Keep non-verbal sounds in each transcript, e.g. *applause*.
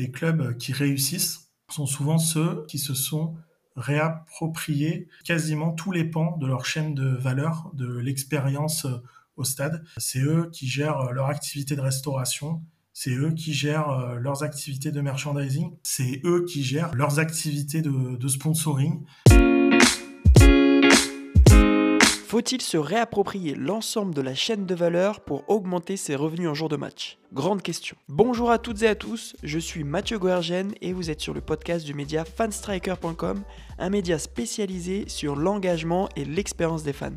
les clubs qui réussissent sont souvent ceux qui se sont réappropriés quasiment tous les pans de leur chaîne de valeur, de l'expérience au stade. C'est eux qui gèrent leur activité de restauration, c'est eux qui gèrent leurs activités de merchandising, c'est eux qui gèrent leurs activités de, de sponsoring. Faut-il se réapproprier l'ensemble de la chaîne de valeur pour augmenter ses revenus en jour de match? Grande question. Bonjour à toutes et à tous, je suis Mathieu Goergen et vous êtes sur le podcast du média fanstriker.com, un média spécialisé sur l'engagement et l'expérience des fans.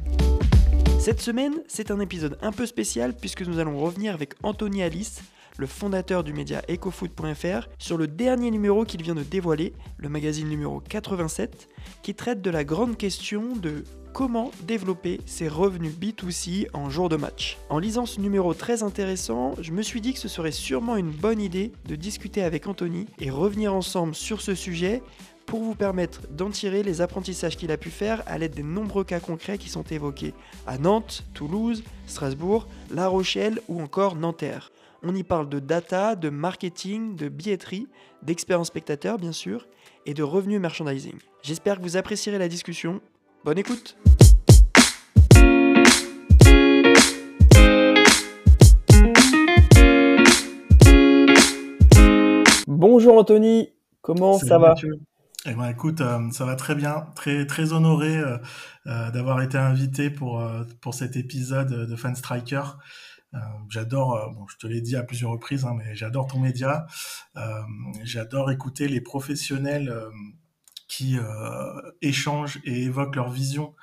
Cette semaine, c'est un épisode un peu spécial puisque nous allons revenir avec Anthony Alice, le fondateur du média ecofoot.fr, sur le dernier numéro qu'il vient de dévoiler, le magazine numéro 87, qui traite de la grande question de comment développer ses revenus B2C en jour de match. En lisant ce numéro très intéressant, je me suis dit que ce serait sûrement une bonne idée de discuter avec Anthony et revenir ensemble sur ce sujet pour vous permettre d'en tirer les apprentissages qu'il a pu faire à l'aide des nombreux cas concrets qui sont évoqués à Nantes, Toulouse, Strasbourg, La Rochelle ou encore Nanterre. On y parle de data, de marketing, de billetterie, d'expérience spectateur bien sûr, et de revenus merchandising. J'espère que vous apprécierez la discussion. Bonne écoute Bonjour Anthony, comment ça va eh ben, écoute, euh, ça va très bien, très très honoré euh, euh, d'avoir été invité pour pour cet épisode de Fan Striker. j'adore, bon, je te l'ai dit à plusieurs reprises, hein, mais j'adore ton média. j'adore écouter les professionnels qui échangent et évoquent leur vision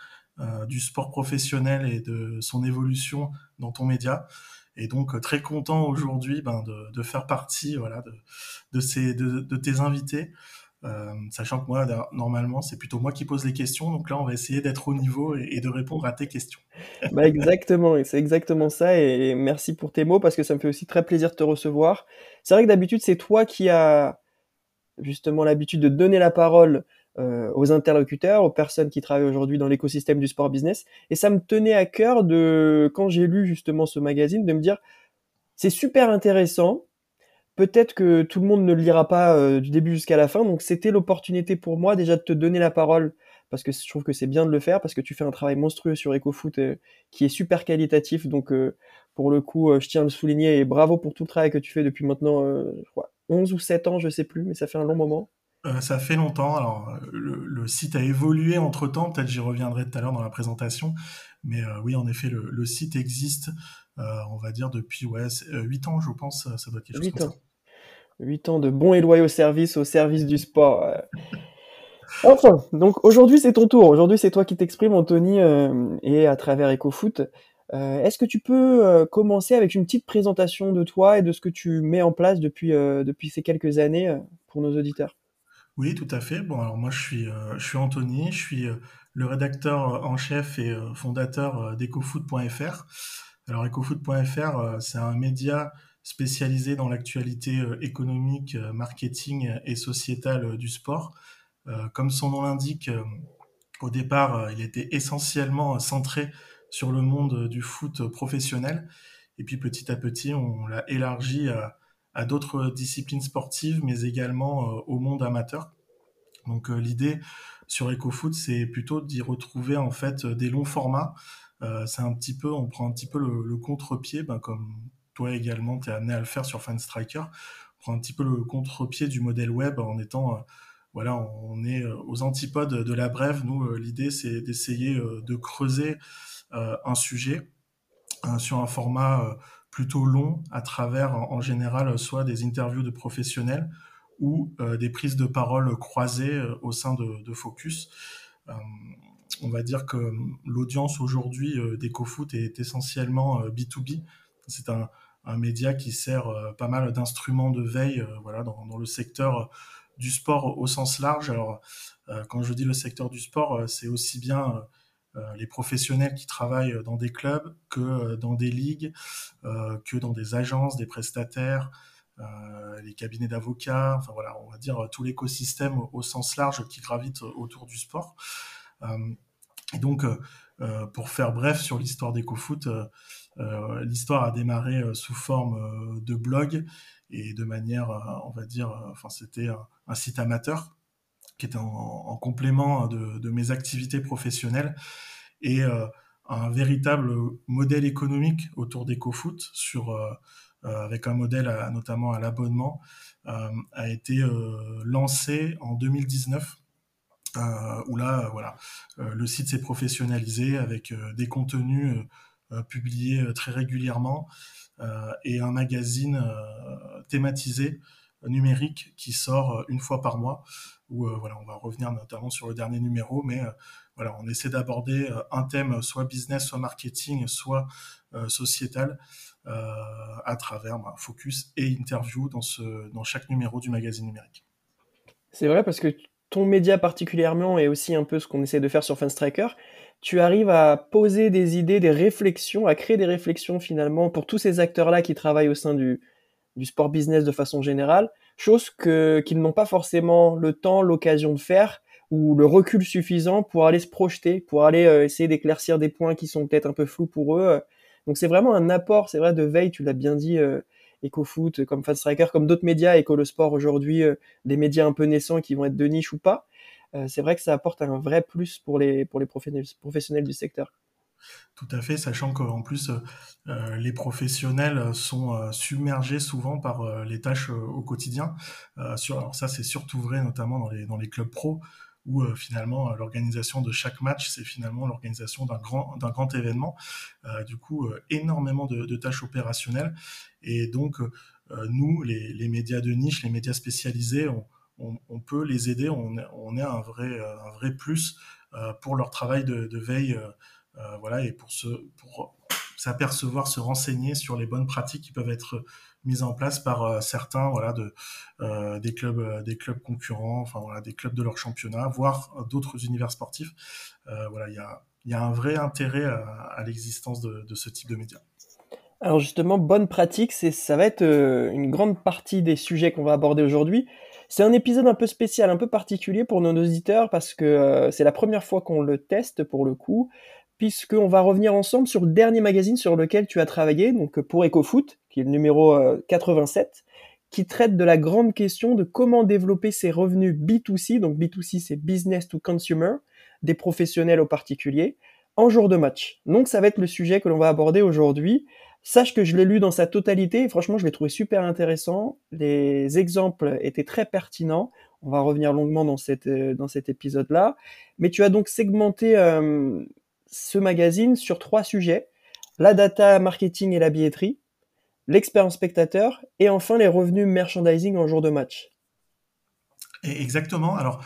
du sport professionnel et de son évolution dans ton média. Et donc très content aujourd'hui ben, de, faire partie voilà, de, ces, de, tes invités. Euh, sachant que moi, normalement, c'est plutôt moi qui pose les questions. Donc là, on va essayer d'être au niveau et, de répondre à tes questions. *laughs* bah exactement, c'est exactement ça. Et merci pour tes mots parce que ça me fait aussi très plaisir de te recevoir. C'est vrai que d'habitude, c'est toi qui as justement l'habitude de donner la parole euh, aux interlocuteurs, aux personnes qui travaillent aujourd'hui dans l'écosystème du sport business. Et ça me tenait à cœur de, quand j'ai lu justement ce magazine, de me dire, c'est super intéressant, peut-être que tout le monde ne le lira pas euh, du début jusqu'à la fin. Donc c'était l'opportunité pour moi déjà de te donner la parole parce que je trouve que c'est bien de le faire parce que tu fais un travail monstrueux sur EcoFoot euh, qui est super qualitatif. Donc pour le coup, je tiens à le souligner et bravo pour tout le travail que tu fais depuis maintenant, je crois, 11 ou 7 ans, je sais plus, mais ça fait un long moment. Ça fait longtemps. Alors, le, site a évolué entre temps. Peut-être j'y reviendrai tout à l'heure dans la présentation. Mais oui, en effet, le, site existe, on va dire, depuis ouais, 8 ans, je pense. Ça doit être quelque chose comme ça. 8 ans de bons et loyaux services au service du sport. Enfin, donc aujourd'hui c'est ton tour. Aujourd'hui c'est toi qui t'exprimes, Anthony, euh, et à travers EcoFoot. Euh, Est-ce que tu peux euh, commencer avec une petite présentation de toi et de ce que tu mets en place depuis, euh, depuis ces quelques années pour nos auditeurs? Oui, tout à fait. Bon, alors moi je suis, je suis Anthony, je suis le rédacteur en chef et fondateur d'EcoFoot.fr. Alors EcoFoot.fr, c'est un média spécialisé dans l'actualité euh, économique, euh, marketing et sociétale euh, du sport. Comme son nom l'indique, au départ, il était essentiellement centré sur le monde du foot professionnel. Et puis petit à petit, on l'a élargi à, d'autres disciplines sportives, mais également au monde amateur. Donc l'idée sur EcoFoot, c'est plutôt d'y retrouver en fait des longs formats. c'est un petit peu, on prend un petit peu le, contre-pied, ben, comme toi également, tu es amené à le faire sur FanStriker. On prend un petit peu le contre-pied du modèle web en étant, euh, voilà, on est euh, aux antipodes de la brève. Nous, euh, l'idée, c'est d'essayer de creuser un sujet sur un format plutôt long à travers, en, général, soit des interviews de professionnels ou des prises de parole croisées au sein de, Focus on va dire que l'audience aujourd'hui d'EcoFoot est essentiellement B2B. C'est un, média qui sert euh, pas mal d'instruments de veille euh, voilà, dans, le secteur euh, du sport au sens large. Alors, quand je dis le secteur du sport, c'est aussi bien les professionnels qui travaillent dans des clubs que dans des ligues, que dans des agences, des prestataires, les cabinets d'avocats, enfin voilà, on va dire tout l'écosystème au, sens large qui gravite autour du sport. Et donc, pour faire bref sur l'histoire d'EcoFoot, l'histoire a démarré sous forme de blog et de manière, on va dire, enfin c'était un, site amateur qui était en, complément de, mes activités professionnelles et un véritable modèle économique autour d'EcoFoot sur euh, avec un modèle notamment à l'abonnement, euh, a été euh, lancé en 2019. où là, voilà, le site s'est professionnalisé avec des contenus publiés très régulièrement et un magazine thématisé numérique qui sort une fois par mois. Où voilà, on va revenir notamment sur le dernier numéro, mais voilà, on essaie d'aborder un thème soit business, soit marketing, soit sociétal euh, à travers bah, focus et interview dans, ce, dans chaque numéro du magazine numérique. C'est vrai parce que ton média particulièrement est aussi un peu ce qu'on essaie de faire sur Fanstriker. Tu arrives à poser des idées, des réflexions, à créer des réflexions finalement pour tous ces acteurs-là qui travaillent au sein du, du sport business de façon générale, chose que qu'ils n'ont pas forcément le temps, l'occasion de faire ou le recul suffisant pour aller se projeter, pour aller euh, essayer d'éclaircir des points qui sont peut-être un peu flous pour eux donc c'est vraiment un apport, c'est vrai, de veille, tu l'as bien dit, euh, EcoFoot, comme Fast Striker, comme d'autres médias, Eco le Sport aujourd'hui, euh, des médias un peu naissants qui vont être de niche ou pas. Euh, c'est vrai que ça apporte un vrai plus pour les, pour les professionnels du secteur. Tout à fait, sachant qu'en plus, les professionnels sont submergés souvent par les tâches au quotidien. alors ça, c'est surtout vrai notamment dans les, clubs pro, où euh, finalement l'organisation de chaque match, c'est finalement l'organisation d'un grand, d'un grand événement. Euh, du coup, euh, énormément de, tâches opérationnelles. Et donc, nous, les, médias de niche, les médias spécialisés, on, peut les aider, on, est un vrai plus pour leur travail de, veille, voilà, et pour se, pour s'apercevoir, se renseigner sur les bonnes pratiques qui peuvent être mises en place par euh, certains, voilà, de euh, des clubs, euh, des clubs concurrents, enfin voilà, des clubs de leur championnat, voire d'autres univers sportifs. voilà, il y a, y a un vrai intérêt à, l'existence de, de, ce type de médias. Alors justement, bonne pratique, c'est ça va être une grande partie des sujets qu'on va aborder aujourd'hui. C'est un épisode un peu spécial, un peu particulier pour nos auditeurs parce que c'est la première fois qu'on le teste pour le coup puisqu'on va revenir ensemble sur le dernier magazine sur lequel tu as travaillé, donc pour EcoFoot, qui est le numéro 87, euh, qui traite de la grande question de comment développer ses revenus B2C, donc B2C c'est business to consumer, des professionnels aux particuliers, en jour de match. Donc ça va être le sujet que l'on va aborder aujourd'hui. Sache que je l'ai lu dans sa totalité franchement je l'ai trouvé super intéressant. Les exemples étaient très pertinents. On va revenir longuement dans, cette, euh, dans cet épisode-là. Mais tu as donc segmenté euh, ce magazine sur trois sujets la data marketing et la billetterie, l'expérience spectateur et enfin les revenus merchandising en jour de match. Exactement. Alors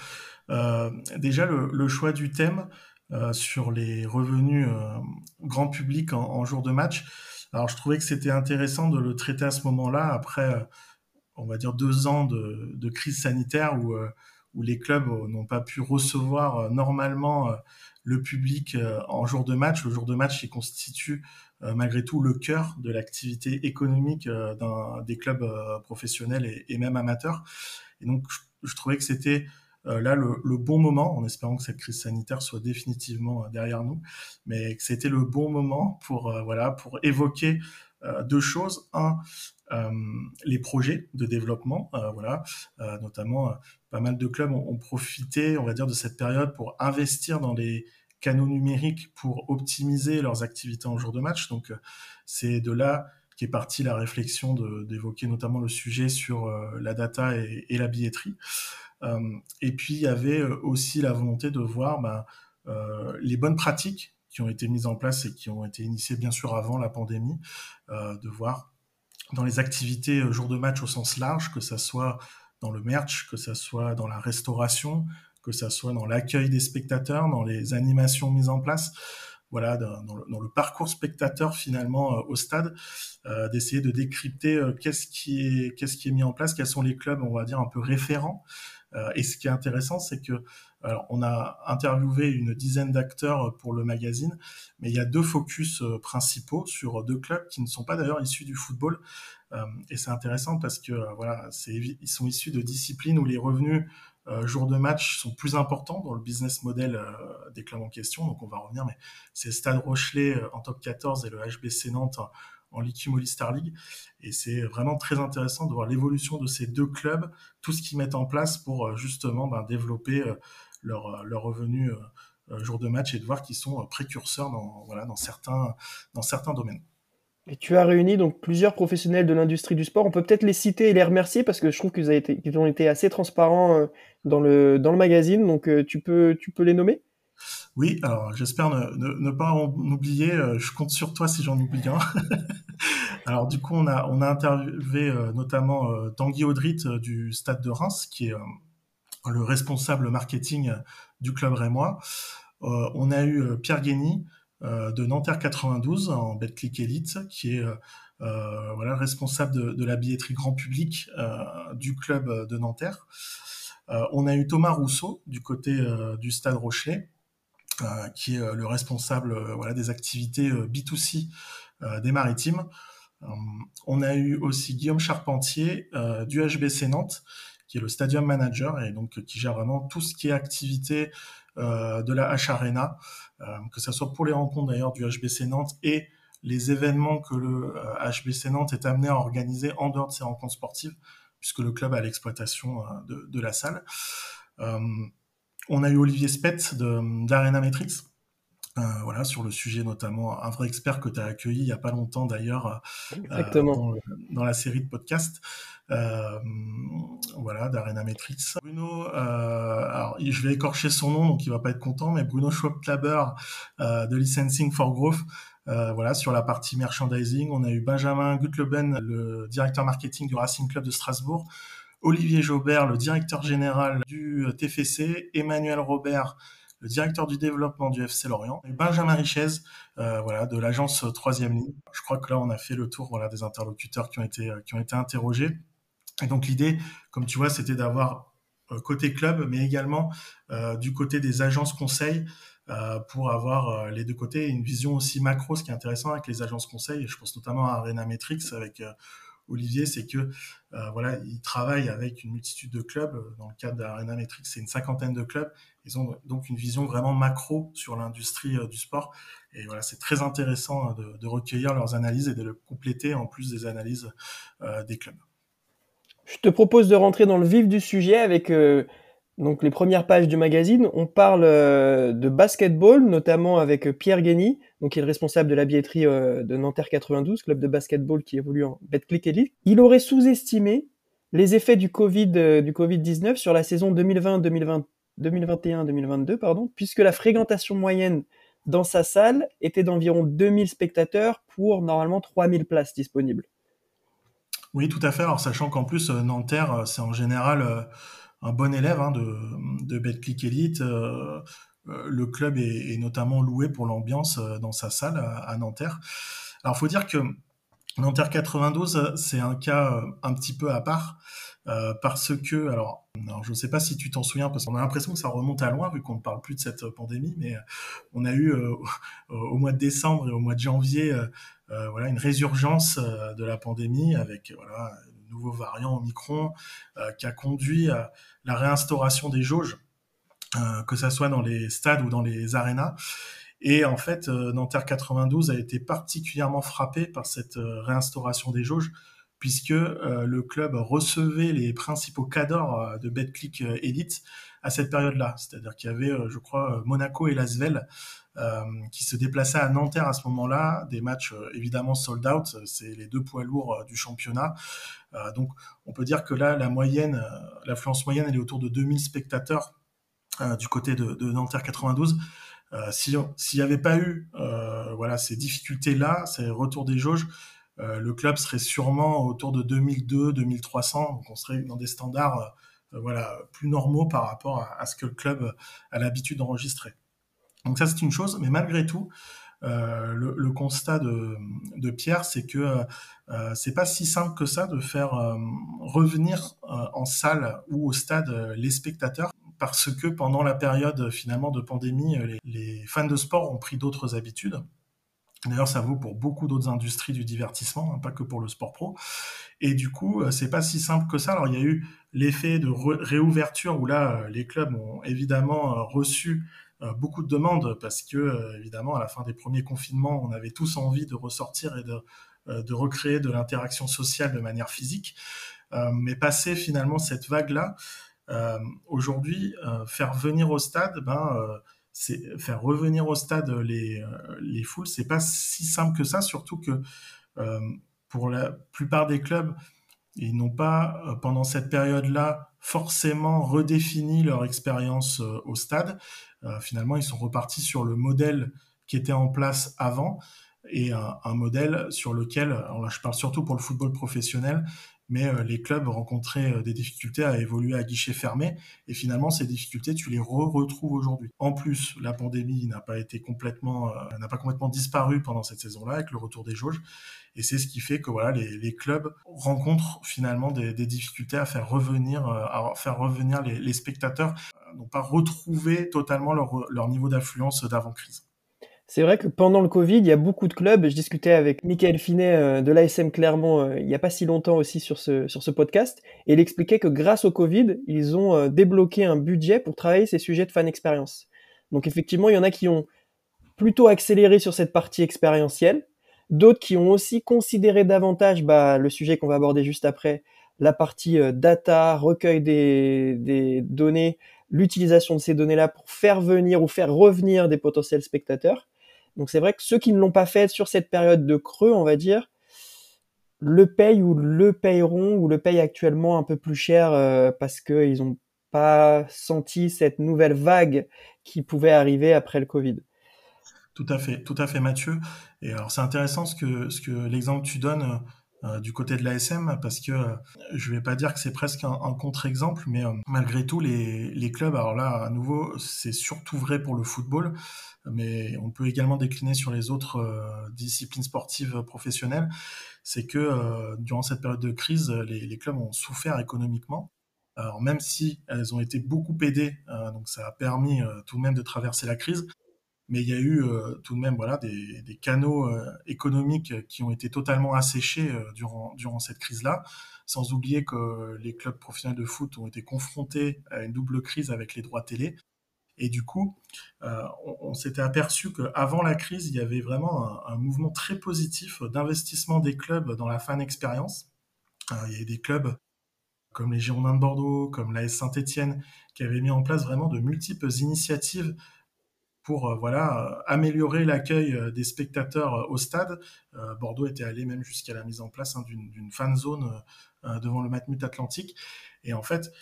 euh, déjà le, choix du thème euh, sur les revenus euh, grand public en, jour de match. Alors je trouvais que c'était intéressant de le traiter à ce moment-là après on va dire deux ans de, de crise sanitaire où où les clubs n'ont pas pu recevoir normalement le public euh, en jour de match. Le jour de match, il constitue euh, malgré tout le cœur de l'activité économique euh, des clubs professionnels et, même amateurs. Et donc, je, trouvais que c'était là le, bon moment, en espérant que cette crise sanitaire soit définitivement derrière nous, mais que c'était le bon moment pour voilà pour évoquer deux choses. Un, les projets de développement, voilà, notamment pas mal de clubs ont, profité, on va dire, de cette période pour investir dans les canaux numériques pour optimiser leurs activités en jour de match. Donc, euh, c'est de là qu'est partie la réflexion d'évoquer notamment le sujet sur euh, la data et, la billetterie. Euh, et puis, il y avait aussi la volonté de voir ben, les bonnes pratiques qui ont été mises en place et qui ont été initiées bien sûr avant la pandémie, de voir dans les activités jour de match au sens large, que ça soit dans le merch, que ça soit dans la restauration, que ça soit dans l'accueil des spectateurs, dans les animations mises en place, voilà, dans, le, parcours spectateur finalement euh, au stade, euh, d'essayer de décrypter euh, qu'est-ce qui est qu'est-ce qui est mis en place, quels sont les clubs, on va dire un peu référents. Et ce qui est intéressant, c'est que alors, on a interviewé une dizaine d'acteurs pour le magazine, mais il y a deux focus principaux sur deux clubs qui ne sont pas d'ailleurs issus du football. et c'est intéressant parce que voilà, ils sont issus de disciplines où les revenus jours de match sont plus importants dans le business model des clubs en question. Donc on va revenir, mais c'est Stade Rochelet en top 14 et le HBC Nantes en Ligue Star League. Et c'est vraiment très intéressant de voir l'évolution de ces deux clubs, tout ce qu'ils mettent en place pour justement ben, développer leur, leur revenu jour de match et de voir qu'ils sont précurseurs dans, voilà, dans, certains, dans certains domaines. Et tu as réuni donc plusieurs professionnels de l'industrie du sport. On peut peut-être les citer et les remercier parce que je trouve qu'ils ont été assez transparents euh, dans le, dans le magazine. Donc euh, tu, peux, tu peux les nommer? Oui, alors j'espère ne, pas en oublier. Euh, je compte sur toi si j'en oublie un. *laughs* alors du coup, on a, interviewé notamment Tanguy Audrit du Stade de Reims, qui est le responsable marketing du club rémois. on a eu Pierre Guény, euh, de Nanterre 92 en Betclic Elite, qui est euh, euh, responsable de, la billetterie grand public du club de Nanterre. on a eu Thomas Rousseau du côté du Stade Rocher, qui est le responsable voilà, des activités B2C des maritimes. on a eu aussi Guillaume Charpentier du HBC Nantes, qui est le stadium manager et donc qui gère vraiment tout ce qui est activité de la H Arena, euh, que ce soit pour les rencontres d'ailleurs du HBC Nantes et les événements que le HBC euh, Nantes est amené à organiser en dehors de ses rencontres sportives, puisque le club a l'exploitation euh, de, de, la salle. On a eu Olivier Spett d'Arena Metrics, euh, voilà, sur le sujet notamment, un vrai expert que tu as accueilli il n'y a pas longtemps d'ailleurs dans, dans, la série de podcasts. Euh, voilà, d'Arena Metrics. Bruno, euh, alors je vais écorcher son nom, donc il va pas être content, mais Bruno Schwab-Klaber euh, de Licensing for Growth. Euh, voilà, sur la partie merchandising, on a eu Benjamin Gutleben, le directeur marketing du Racing Club de Strasbourg, Olivier Jaubert, le directeur général du TFC, Emmanuel Robert, le directeur du développement du FC Lorient, et Benjamin Richez, euh, voilà, de l'agence Troisième Ligne. Je crois que là, on a fait le tour des interlocuteurs qui ont été, interrogés. Et donc l'idée, comme tu vois, c'était d'avoir euh, côté club, mais également euh, du côté des agences conseils, euh, pour avoir euh, les deux côtés, une vision aussi macro. Ce qui est intéressant avec les agences conseils, et je pense notamment à Arena Metrics avec euh, Olivier, c'est que voilà, il travaille avec une multitude de clubs. Dans le cadre d'Arena Metrics, c'est une cinquantaine de clubs. Ils ont donc une vision vraiment macro sur l'industrie du sport. Et voilà, c'est très intéressant de, recueillir leurs analyses et de le compléter en plus des analyses des clubs. Je te propose de rentrer dans le vif du sujet avec euh, donc les premières pages du magazine. On parle euh, de basketball, notamment avec Pierre Guény, donc qui est le responsable de la billetterie euh, de Nanterre 92, club de basketball qui évolue en Betclic Elite. Il aurait sous-estimé les effets du Covid du Covid-19 sur la saison 2020-2021-2022, pardon, puisque la fréquentation moyenne dans sa salle était d'environ 2000 spectateurs pour normalement 3000 places disponibles. Oui, tout à fait. Alors, sachant qu'en plus, euh, Nanterre, euh, c'est en général euh, un bon élève hein, de, de Betclic Elite. le club est, notamment loué pour l'ambiance dans sa salle à, Nanterre. Alors, il faut dire que Nanterre 92, c'est un cas un petit peu à part. parce que, alors, je ne sais pas si tu t'en souviens, parce qu'on a l'impression que ça remonte à loin, vu qu'on ne parle plus de cette pandémie, mais on a eu *laughs* au mois de décembre et au mois de janvier euh, voilà, une résurgence euh, de la pandémie avec voilà, nouveau variant Omicron euh, qui a conduit à la réinstauration des jauges, que ce soit dans les stades ou dans les arénas. Et en fait, Nanterre 92 a été particulièrement frappé par cette réinstauration des jauges, puisque le club recevait les principaux cadors de Betclic Elite à cette période-là. C'est-à-dire qu'il y avait, je crois, Monaco et Lasvel euh, qui se déplaçaient à Nanterre à ce moment-là, des matchs euh, évidemment sold out, c'est les deux poids lourds euh, du championnat. Donc on peut dire que là, la moyenne, l'affluence moyenne, elle est autour de 2000 spectateurs du côté de, de Nanterre 92. Euh, S'il n'y avait pas eu euh, voilà, ces difficultés-là, ces retours des jauges, euh, le club serait sûrement autour de 2002, 2300. Donc on serait dans des standards voilà, plus normaux par rapport à, ce que le club a l'habitude d'enregistrer. Donc ça c'est une chose, mais malgré tout, euh, le, le, constat de, Pierre, c'est que euh, c'est pas si simple que ça de faire euh, revenir euh, en salle ou au stade euh, les spectateurs, parce que pendant la période finalement de pandémie, les, fans de sport ont pris d'autres habitudes. D'ailleurs, ça vaut pour beaucoup d'autres industries du divertissement, hein, pas que pour le sport pro. Et du coup, euh, c'est pas si simple que ça. Alors, il y a eu l'effet de réouverture où là, euh, les clubs ont évidemment euh, reçu beaucoup de demandes parce que, évidemment, à la fin des premiers confinements, on avait tous envie de ressortir et de, de recréer de l'interaction sociale de manière physique. mais passer finalement cette vague-là, aujourd'hui, faire venir au stade, ben, faire revenir au stade les, euh, les foules, c'est pas si simple que ça, surtout que euh, pour la plupart des clubs, ils n'ont pas, euh, pendant cette période-là, forcément redéfini leur expérience au stade. finalement, ils sont repartis sur le modèle qui était en place avant et un, un modèle sur lequel, alors là, je parle surtout pour le football professionnel, mais euh, les clubs rencontraient euh, des difficultés à évoluer à guichet fermé, et finalement ces difficultés, tu les re retrouves aujourd'hui. En plus, la pandémie n'a pas été complètement, euh, n'a pas complètement disparu pendant cette saison-là avec le retour des jauges, et c'est ce qui fait que voilà, les, les clubs rencontrent finalement des, difficultés à faire revenir, à faire revenir les, les spectateurs, n'ont pas retrouvé totalement leur, leur niveau d'affluence d'avant crise. C'est vrai que pendant le Covid, il y a beaucoup de clubs. Je discutais avec Michael Finet euh, de l'ASM Clermont euh, il n'y a pas si longtemps aussi sur ce, sur ce podcast. Et il expliquait que grâce au Covid, ils ont euh, débloqué un budget pour travailler ces sujets de fan expérience. Donc effectivement, il y en a qui ont plutôt accéléré sur cette partie expérientielle. D'autres qui ont aussi considéré davantage bah, le sujet qu'on va aborder juste après, la partie data, recueil des, des données, l'utilisation de ces données-là pour faire venir ou faire revenir des potentiels spectateurs. Donc c'est vrai que ceux qui ne l'ont pas fait sur cette période de creux, on va dire, le payent ou le payeront ou le payent actuellement un peu plus cher euh, parce qu'ils n'ont pas senti cette nouvelle vague qui pouvait arriver après le Covid. Tout à fait, tout à fait, Mathieu. Et alors c'est intéressant ce que, ce que l'exemple tu donnes euh, du côté de l'ASM parce que euh, je vais pas dire que c'est presque un, contre-exemple, mais euh, malgré tout, les, clubs, alors là, à nouveau, c'est surtout vrai pour le football, mais on peut également décliner sur les autres disciplines sportives professionnelles, c'est que durant cette période de crise, les, clubs ont souffert économiquement. Alors même si elles ont été beaucoup aidées, donc ça a permis tout de même de traverser la crise, mais il y a eu euh, tout de même voilà des, canaux euh, économiques qui ont été totalement asséchés euh, durant durant cette crise-là, sans oublier que les clubs professionnels de foot ont été confrontés à une double crise avec les droits télé. Et du coup, on, s'était aperçu qu'avant la crise, il y avait vraiment un, un mouvement très positif d'investissement des clubs dans la fan expérience. il y avait des clubs comme les Girondins de Bordeaux, comme l'AS Saint-Étienne, qui avaient mis en place vraiment de multiples initiatives pour euh, voilà améliorer l'accueil euh, des spectateurs euh, au stade. Bordeaux était allé même jusqu'à la mise en place hein, d'une fan zone devant le Matmut Atlantique. Et en fait,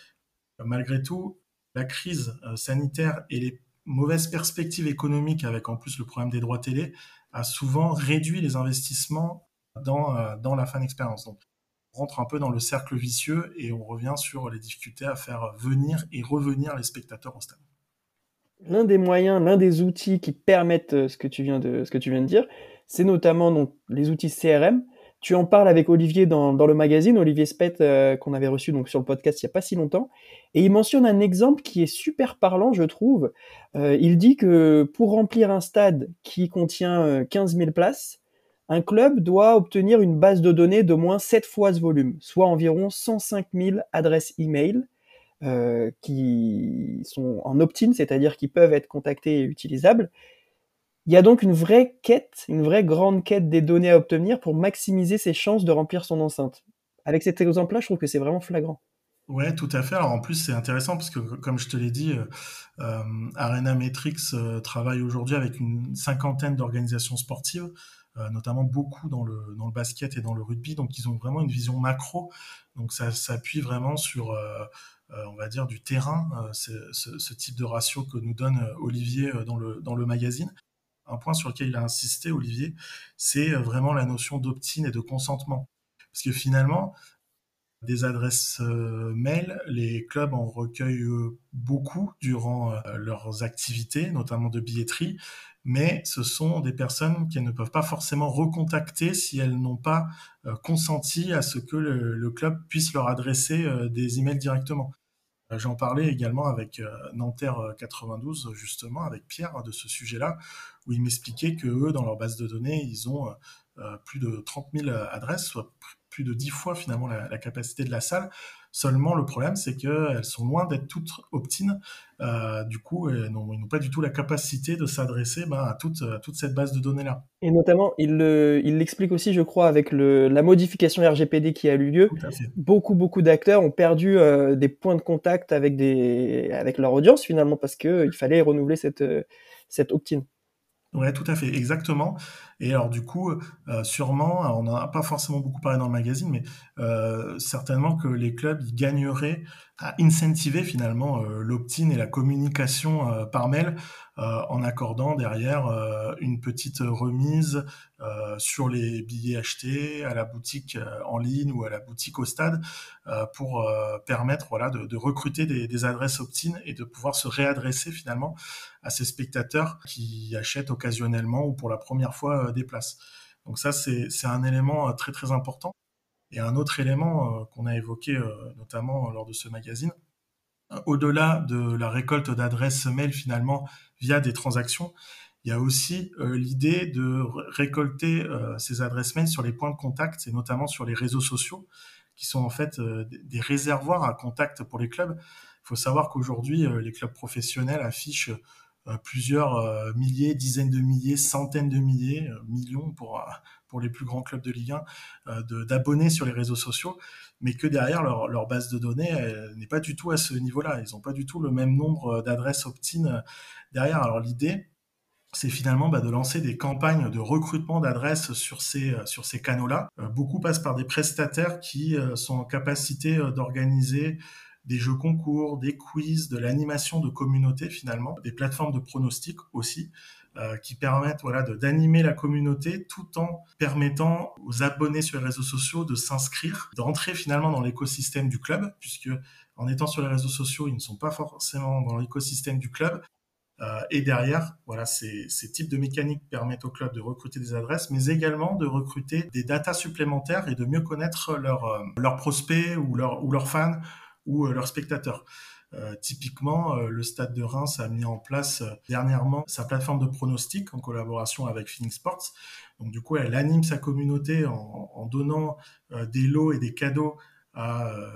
malgré tout, la crise sanitaire et les mauvaises perspectives économiques, avec en plus le problème des droits télé, a souvent réduit les investissements dans, dans la fan expérience. Donc, on rentre un peu dans le cercle vicieux et on revient sur les difficultés à faire venir et revenir les spectateurs au stade l'un des moyens, l'un des outils qui permettent euh, ce que tu viens de, ce que tu viens de dire, c'est notamment donc, les outils CRM. Tu en parles avec Olivier dans, dans le magazine, Olivier Spett, euh, qu'on avait reçu donc sur le podcast il n'y a pas si longtemps. Et il mentionne un exemple qui est super parlant, je trouve. Euh, il dit que pour remplir un stade qui contient 15 000 places, un club doit obtenir une base de données d'au moins 7 fois ce volume, soit environ 105 000 adresses e-mail euh, qui sont en opt-in, c'est-à-dire qui peuvent être contactés et utilisables. Il y a donc une vraie quête, une vraie grande quête des données à obtenir pour maximiser ses chances de remplir son enceinte. Avec cet exemple-là, je trouve que c'est vraiment flagrant. Ouais, tout à fait. Alors en plus, c'est intéressant parce que, comme je te l'ai dit, euh, euh Arena Metrics travaille aujourd'hui avec une cinquantaine d'organisations sportives, notamment beaucoup dans le, dans le basket et dans le rugby. Donc, ils ont vraiment une vision macro. Donc, ça s'appuie vraiment sur on va dire, du terrain, euh, ce, type de ratio que nous donne euh, Olivier dans le, magazine. Un point sur lequel il a insisté, Olivier, c'est vraiment la notion d'opt-in et de consentement. Parce que finalement, des adresses mail, les clubs en recueillent beaucoup durant leurs activités, notamment de billetterie, mais ce sont des personnes qui ne peuvent pas forcément recontacter si elles n'ont pas consenti à ce que le, club puisse leur adresser des emails directement. J'en parlais également avec Nanterre 92, justement, avec Pierre, de ce sujet-là, où il m'expliquait que eux, dans leur base de données, ils ont plus de 30 000 adresses, soit plus de 10 fois finalement la capacité de la salle. Seulement, le problème, c'est qu'elles sont loin d'être toutes opt-in. Euh, du coup, ils n'ont pas du tout la capacité de s'adresser bah, à, toute, toute, cette base de données-là. Et notamment, il l'explique aussi, je crois, avec le, la modification RGPD qui a eu lieu. Beaucoup, beaucoup d'acteurs ont perdu euh, des points de contact avec, des, avec leur audience, finalement, parce qu'il fallait renouveler cette, cette opt-in. Ouais, tout à fait, exactement. Et alors du coup, euh, sûrement, on n'en a pas forcément beaucoup parlé dans le magazine, mais euh, certainement que les clubs gagneraient à incentiver finalement euh, l'opt-in et la communication par mail en accordant derrière une petite remise sur les billets achetés à la boutique en ligne ou à la boutique au stade pour permettre voilà de, de recruter des, des adresses opt-in et de pouvoir se réadresser finalement à ces spectateurs qui achètent occasionnellement ou pour la première fois des places. Donc ça c'est un élément très très important. Et un autre élément euh, qu'on a évoqué euh, notamment lors de ce magazine, euh, au-delà de la récolte d'adresses mail finalement via des transactions, il y a aussi l'idée de récolter ces adresses mail sur les points de contact et notamment sur les réseaux sociaux qui sont en fait des réservoirs à contact pour les clubs. Il faut savoir qu'aujourd'hui, les clubs professionnels affichent plusieurs milliers, dizaines de milliers, centaines de milliers, millions pour pour les plus grands clubs de Ligue 1 euh, d'abonnés sur les réseaux sociaux, mais que derrière leur, base de données n'est pas du tout à ce niveau-là. Ils n'ont pas du tout le même nombre d'adresses opt-in euh, derrière. Alors l'idée, c'est finalement bah, de lancer des campagnes de recrutement d'adresses sur ces, euh, sur ces canaux-là. beaucoup passent par des prestataires qui sont en capacité d'organiser des jeux concours, des quiz, de l'animation de communauté finalement, des plateformes de pronostics aussi. Euh, qui permettent voilà, d'animer la communauté tout en permettant aux abonnés sur les réseaux sociaux de s'inscrire, d'entrer finalement dans l'écosystème du club, puisque en étant sur les réseaux sociaux, ils ne sont pas forcément dans l'écosystème du club. Euh, et derrière, voilà, ces, types de mécaniques permettent au club de recruter des adresses, mais également de recruter des datas supplémentaires et de mieux connaître leurs euh, leurs prospects ou, leur, ou leurs fans ou leurs spectateurs. Euh, typiquement, euh, le Stade de Reims a mis en place euh, dernièrement sa plateforme de pronostic en collaboration avec Phoenix Sports. Donc du coup, elle anime sa communauté en, donnant des lots et des cadeaux à,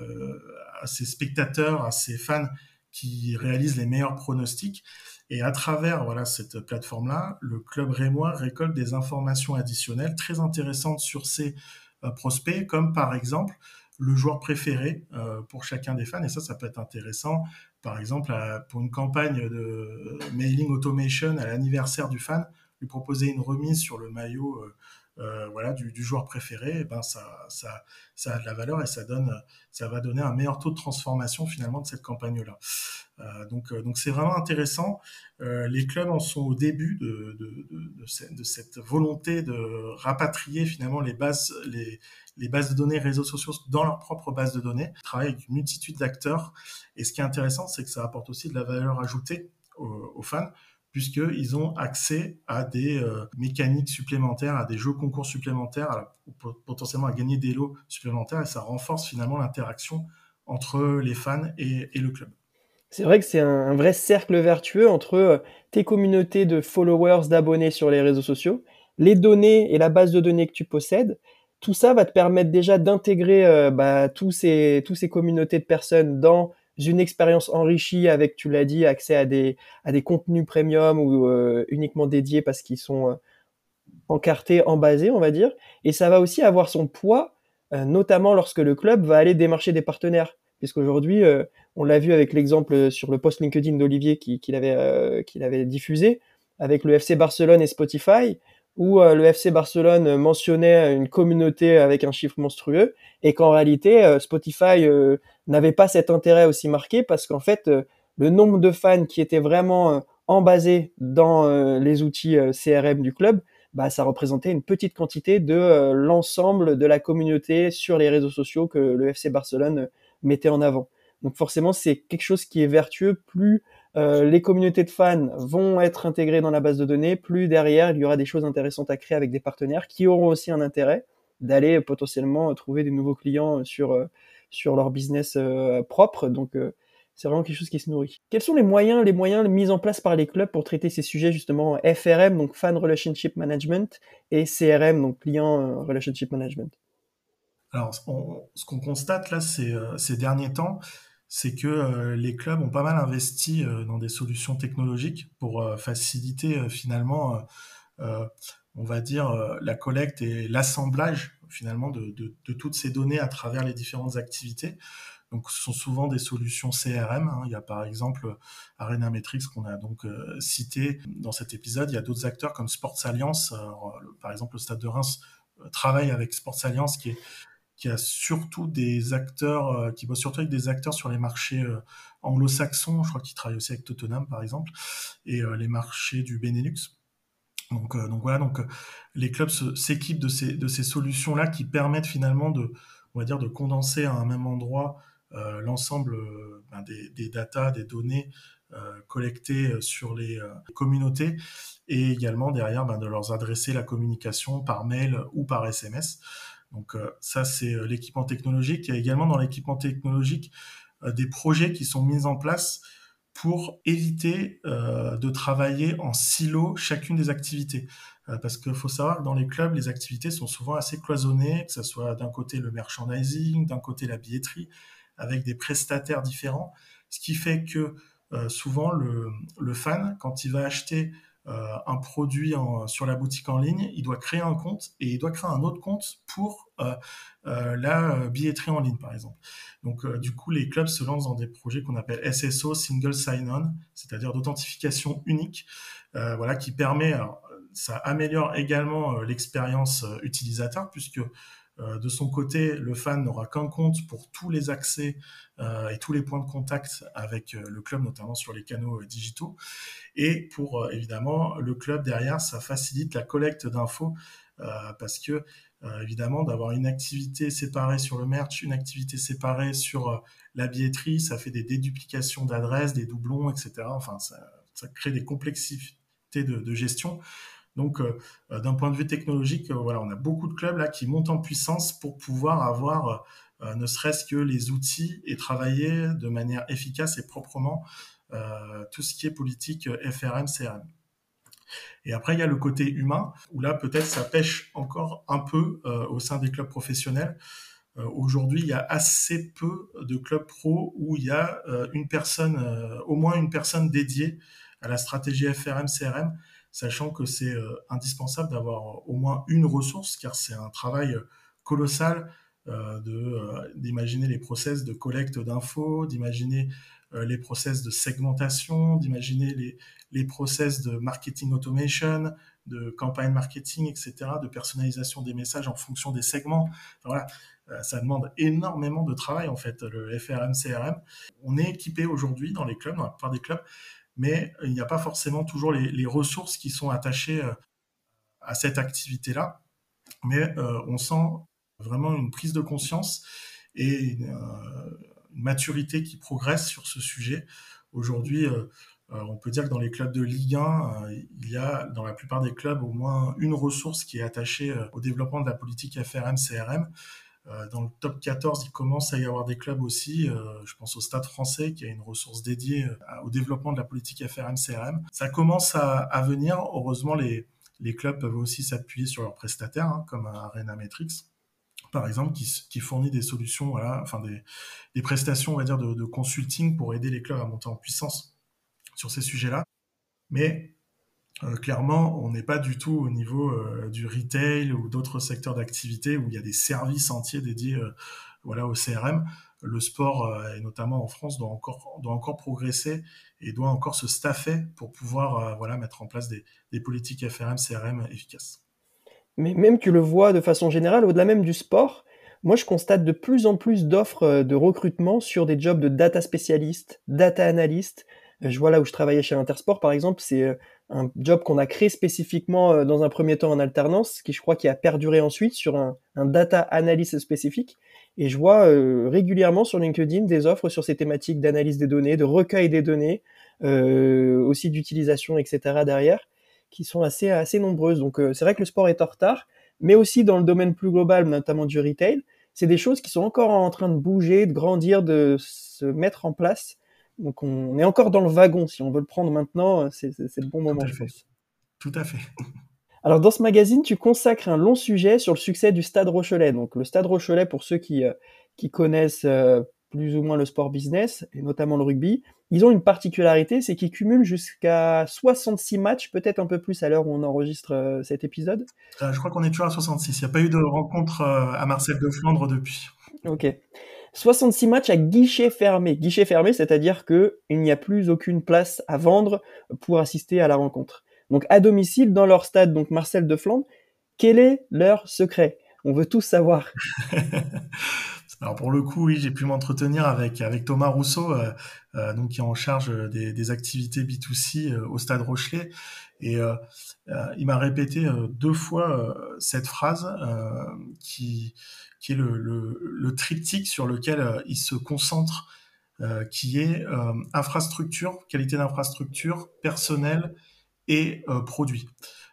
ses spectateurs, à ses fans qui réalisent les meilleurs pronostics. Et à travers voilà cette plateforme-là, le club rémois récolte des informations additionnelles très intéressantes sur ses prospects, comme par exemple le joueur préféré euh, pour chacun des fans. Et ça, ça peut être intéressant. Par exemple, pour une campagne de mailing automation à l'anniversaire du fan, lui proposer une remise sur le maillot euh, euh, voilà, du, joueur préféré, eh ben ça, ça, ça a de la valeur et ça, donne, ça va donner un meilleur taux de transformation finalement de cette campagne-là. Donc, donc c'est vraiment intéressant. Les clubs en sont au début de, de, de, cette volonté de rapatrier finalement les bases, les, les bases de données réseaux sociaux dans leur propre base de données. Travaillent avec une multitude d'acteurs. Et ce qui est intéressant, c'est que ça apporte aussi de la valeur ajoutée aux, aux fans puisqu'ils ont accès à des euh, mécaniques supplémentaires, à des jeux concours supplémentaires, potentiellement à gagner des lots supplémentaires, et ça renforce finalement l'interaction entre les fans et, le club. C'est vrai que c'est un, vrai cercle vertueux entre euh, tes communautés de followers, d'abonnés sur les réseaux sociaux, les données et la base de données que tu possèdes. Tout ça va te permettre déjà d'intégrer euh, bah, tous ces, communautés de personnes dans une expérience enrichie avec, tu l'as dit, accès à des, contenus premium ou euh, uniquement dédiés parce qu'ils sont euh, encartés, embasés, on va dire. Et ça va aussi avoir son poids, euh, notamment lorsque le club va aller démarcher des partenaires. Puisqu'aujourd'hui, on l'a vu avec l'exemple sur le post LinkedIn d'Olivier qu'il avait, qu'il avait diffusé, avec le FC Barcelone et Spotify, où le FC Barcelone mentionnait une communauté avec un chiffre monstrueux, et qu'en réalité, Spotify n'avait pas cet intérêt aussi marqué parce qu'en fait, euh, le nombre de fans qui étaient vraiment euh, embasés dans euh, les outils CRM du club, bah, ça représentait une petite quantité de l'ensemble de la communauté sur les réseaux sociaux que le FC Barcelone mettait en avant. Donc forcément, c'est quelque chose qui est vertueux. Plus les communautés de fans vont être intégrées dans la base de données, plus derrière, il y aura des choses intéressantes à créer avec des partenaires qui auront aussi un intérêt d'aller potentiellement trouver des nouveaux clients sur sur leur business euh, propre. Donc, euh, c'est vraiment quelque chose qui se nourrit. Quels sont les moyens, les moyens mis en place par les clubs pour traiter ces sujets justement FRM, donc Fan Relationship Management, et CRM, donc Client euh, Relationship Management? Alors, ce qu'on constate là ces, euh, ces derniers temps, c'est que euh, les clubs ont pas mal investi dans des solutions technologiques pour faciliter finalement, on va dire, la collecte et l'assemblage finalement de, toutes ces données à travers les différentes activités. Donc, ce sont souvent des solutions CRM. Hein. Il y a par exemple Arena Metrics qu'on a donc euh, cité dans cet épisode. Il y a d'autres acteurs comme Sports Alliance. par exemple, le Stade de Reims euh, travaille avec Sports Alliance qui est qui a surtout des acteurs, euh, qui bosse surtout avec des acteurs sur les marchés anglo-saxons. Je crois qu'il travaille aussi avec Tottenham, par exemple, et les marchés du Benelux. Donc, voilà, donc les clubs s'équipent de ces, solutions-là qui permettent finalement de, on va dire, de condenser à un même endroit euh, l'ensemble euh, ben, des, des des données euh, collectées sur les communautés et également derrière ben, de leur adresser la communication par mail ou par SMS. Donc ça, c'est l'équipement technologique. Il y a également dans l'équipement technologique des projets qui sont mis en place pour éviter de travailler en silo chacune des activités. parce qu'il faut savoir que dans les clubs, les activités sont souvent assez cloisonnées, que ce soit d'un côté le merchandising, d'un côté la billetterie, avec des prestataires différents, ce qui fait que euh, souvent le, fan, quand il va acheter euh, un produit sur la boutique en ligne, il doit créer un compte et il doit créer un autre compte pour euh, la billetterie en ligne, par exemple. Donc, du coup, les clubs se lancent dans des projets qu'on appelle SSO, Single Sign-On, c'est-à-dire d'authentification unique, voilà, qui permet, ça améliore également l'expérience utilisateur puisque euh, de son côté, le fan n'aura qu'un compte pour tous les accès euh, et tous les points de contact avec euh, le club, notamment sur les canaux digitaux. Et pour évidemment le club derrière, ça facilite la collecte d'infos parce que évidemment d'avoir une activité séparée sur le merch, une activité séparée sur la billetterie, ça fait des déduplications d'adresses, des doublons, etc. Enfin, ça, crée des complexités de gestion. Donc, euh, euh, d'un point de vue technologique, euh, on a beaucoup de clubs là qui montent en puissance pour pouvoir avoir ne serait-ce que les outils et travailler de manière efficace et proprement tout ce qui est politique FRM, CRM. Et après, il y a le côté humain, où là, peut-être, ça pêche encore un peu au sein des clubs professionnels. Aujourd'hui, il y a assez peu de clubs pro où il y a une personne, au moins une personne dédiée à la stratégie FRM, CRM sachant que c'est euh, indispensable d'avoir au moins une ressource, car c'est un travail euh, colossal euh, d'imaginer les process de collecte d'infos, d'imaginer les process de segmentation, d'imaginer les, les process de marketing automation, de campagne marketing, etc., de personnalisation des messages en fonction des segments. voilà, ça demande énormément de travail en fait, le FRM, CRM. On est équipé aujourd'hui dans les clubs, dans la plupart des clubs, mais il n'y a pas forcément toujours les, ressources qui sont attachées euh, à cette activité-là. Mais euh, on sent vraiment une prise de conscience et une, euh, maturité qui progresse sur ce sujet. Aujourd'hui, on peut dire que dans les clubs de Ligue 1, il y a dans la plupart des clubs au moins une ressource qui est attachée au développement de la politique FRM-CRM. Euh, dans le top 14, il commence à y avoir des clubs aussi. Euh, je pense au Stade français qui a une ressource dédiée euh, au développement de la politique FRM-CRM. Ça commence à, venir. Heureusement, les, clubs peuvent aussi s'appuyer sur leurs prestataires, hein, comme Arena Metrics, par exemple, qui, fournit des solutions, voilà, enfin des, des, prestations, on va dire, de, de, consulting pour aider les clubs à monter en puissance sur ces sujets-là. Mais euh, clairement, on n'est pas du tout au niveau euh, du retail ou d'autres secteurs d'activité où il y a des services entiers dédiés euh, voilà, au CRM. Le sport, et notamment en France, doit encore, doit encore progresser et doit encore se staffer pour pouvoir voilà, mettre en place des, politiques FRM, CRM efficaces. Mais même tu le vois de façon générale, au-delà même du sport, moi je constate de plus en plus d'offres de recrutement sur des jobs de data spécialiste, data analyst. Je vois là où je travaillais chez Intersport par exemple, c'est un job qu'on a créé spécifiquement euh, dans un premier temps en alternance, qui je crois qui a perduré ensuite sur un, data analyst spécifique. Et je vois euh, régulièrement sur LinkedIn des offres sur ces thématiques d'analyse des données, de recueil des données, euh, aussi d'utilisation, etc. derrière, qui sont assez assez nombreuses. Donc c'est vrai que le sport est en retard, mais aussi dans le domaine plus global, notamment du retail, c'est des choses qui sont encore en train de bouger, de grandir, de se mettre en place Donc on est encore dans le wagon. Si on veut le prendre maintenant, c'est le bon moment, je pense. Tout à fait. *laughs* Alors dans ce magazine, tu consacres un long sujet sur le succès du Stade Rochelet. Donc le Stade Rochelet, pour ceux qui, euh, qui connaissent euh, plus ou moins le sport business, et notamment le rugby, ils ont une particularité, c'est qu'ils cumulent jusqu'à 66 matchs, peut-être un peu plus à l'heure où on enregistre euh, cet épisode. je crois qu'on est toujours à 66. Il n'y a pas eu de rencontre à Marcel de Flandre depuis. Ok. 66 matchs à guichet fermé. Guichet fermé, c'est-à-dire qu'il n'y a plus aucune place à vendre pour assister à la rencontre. Donc à domicile, dans leur stade, donc Marcel de Flandre, quel est leur secret? On veut tous savoir. *laughs* Alors pour le coup, oui, j'ai pu m'entretenir avec avec Thomas Rousseau, euh, euh, donc qui est en charge des, activités B2C euh, au Stade Rochelet, et il m'a répété deux fois cette phrase qui qui est le, triptyque sur lequel il se concentre, qui est infrastructure, qualité d'infrastructure, personnel et produit.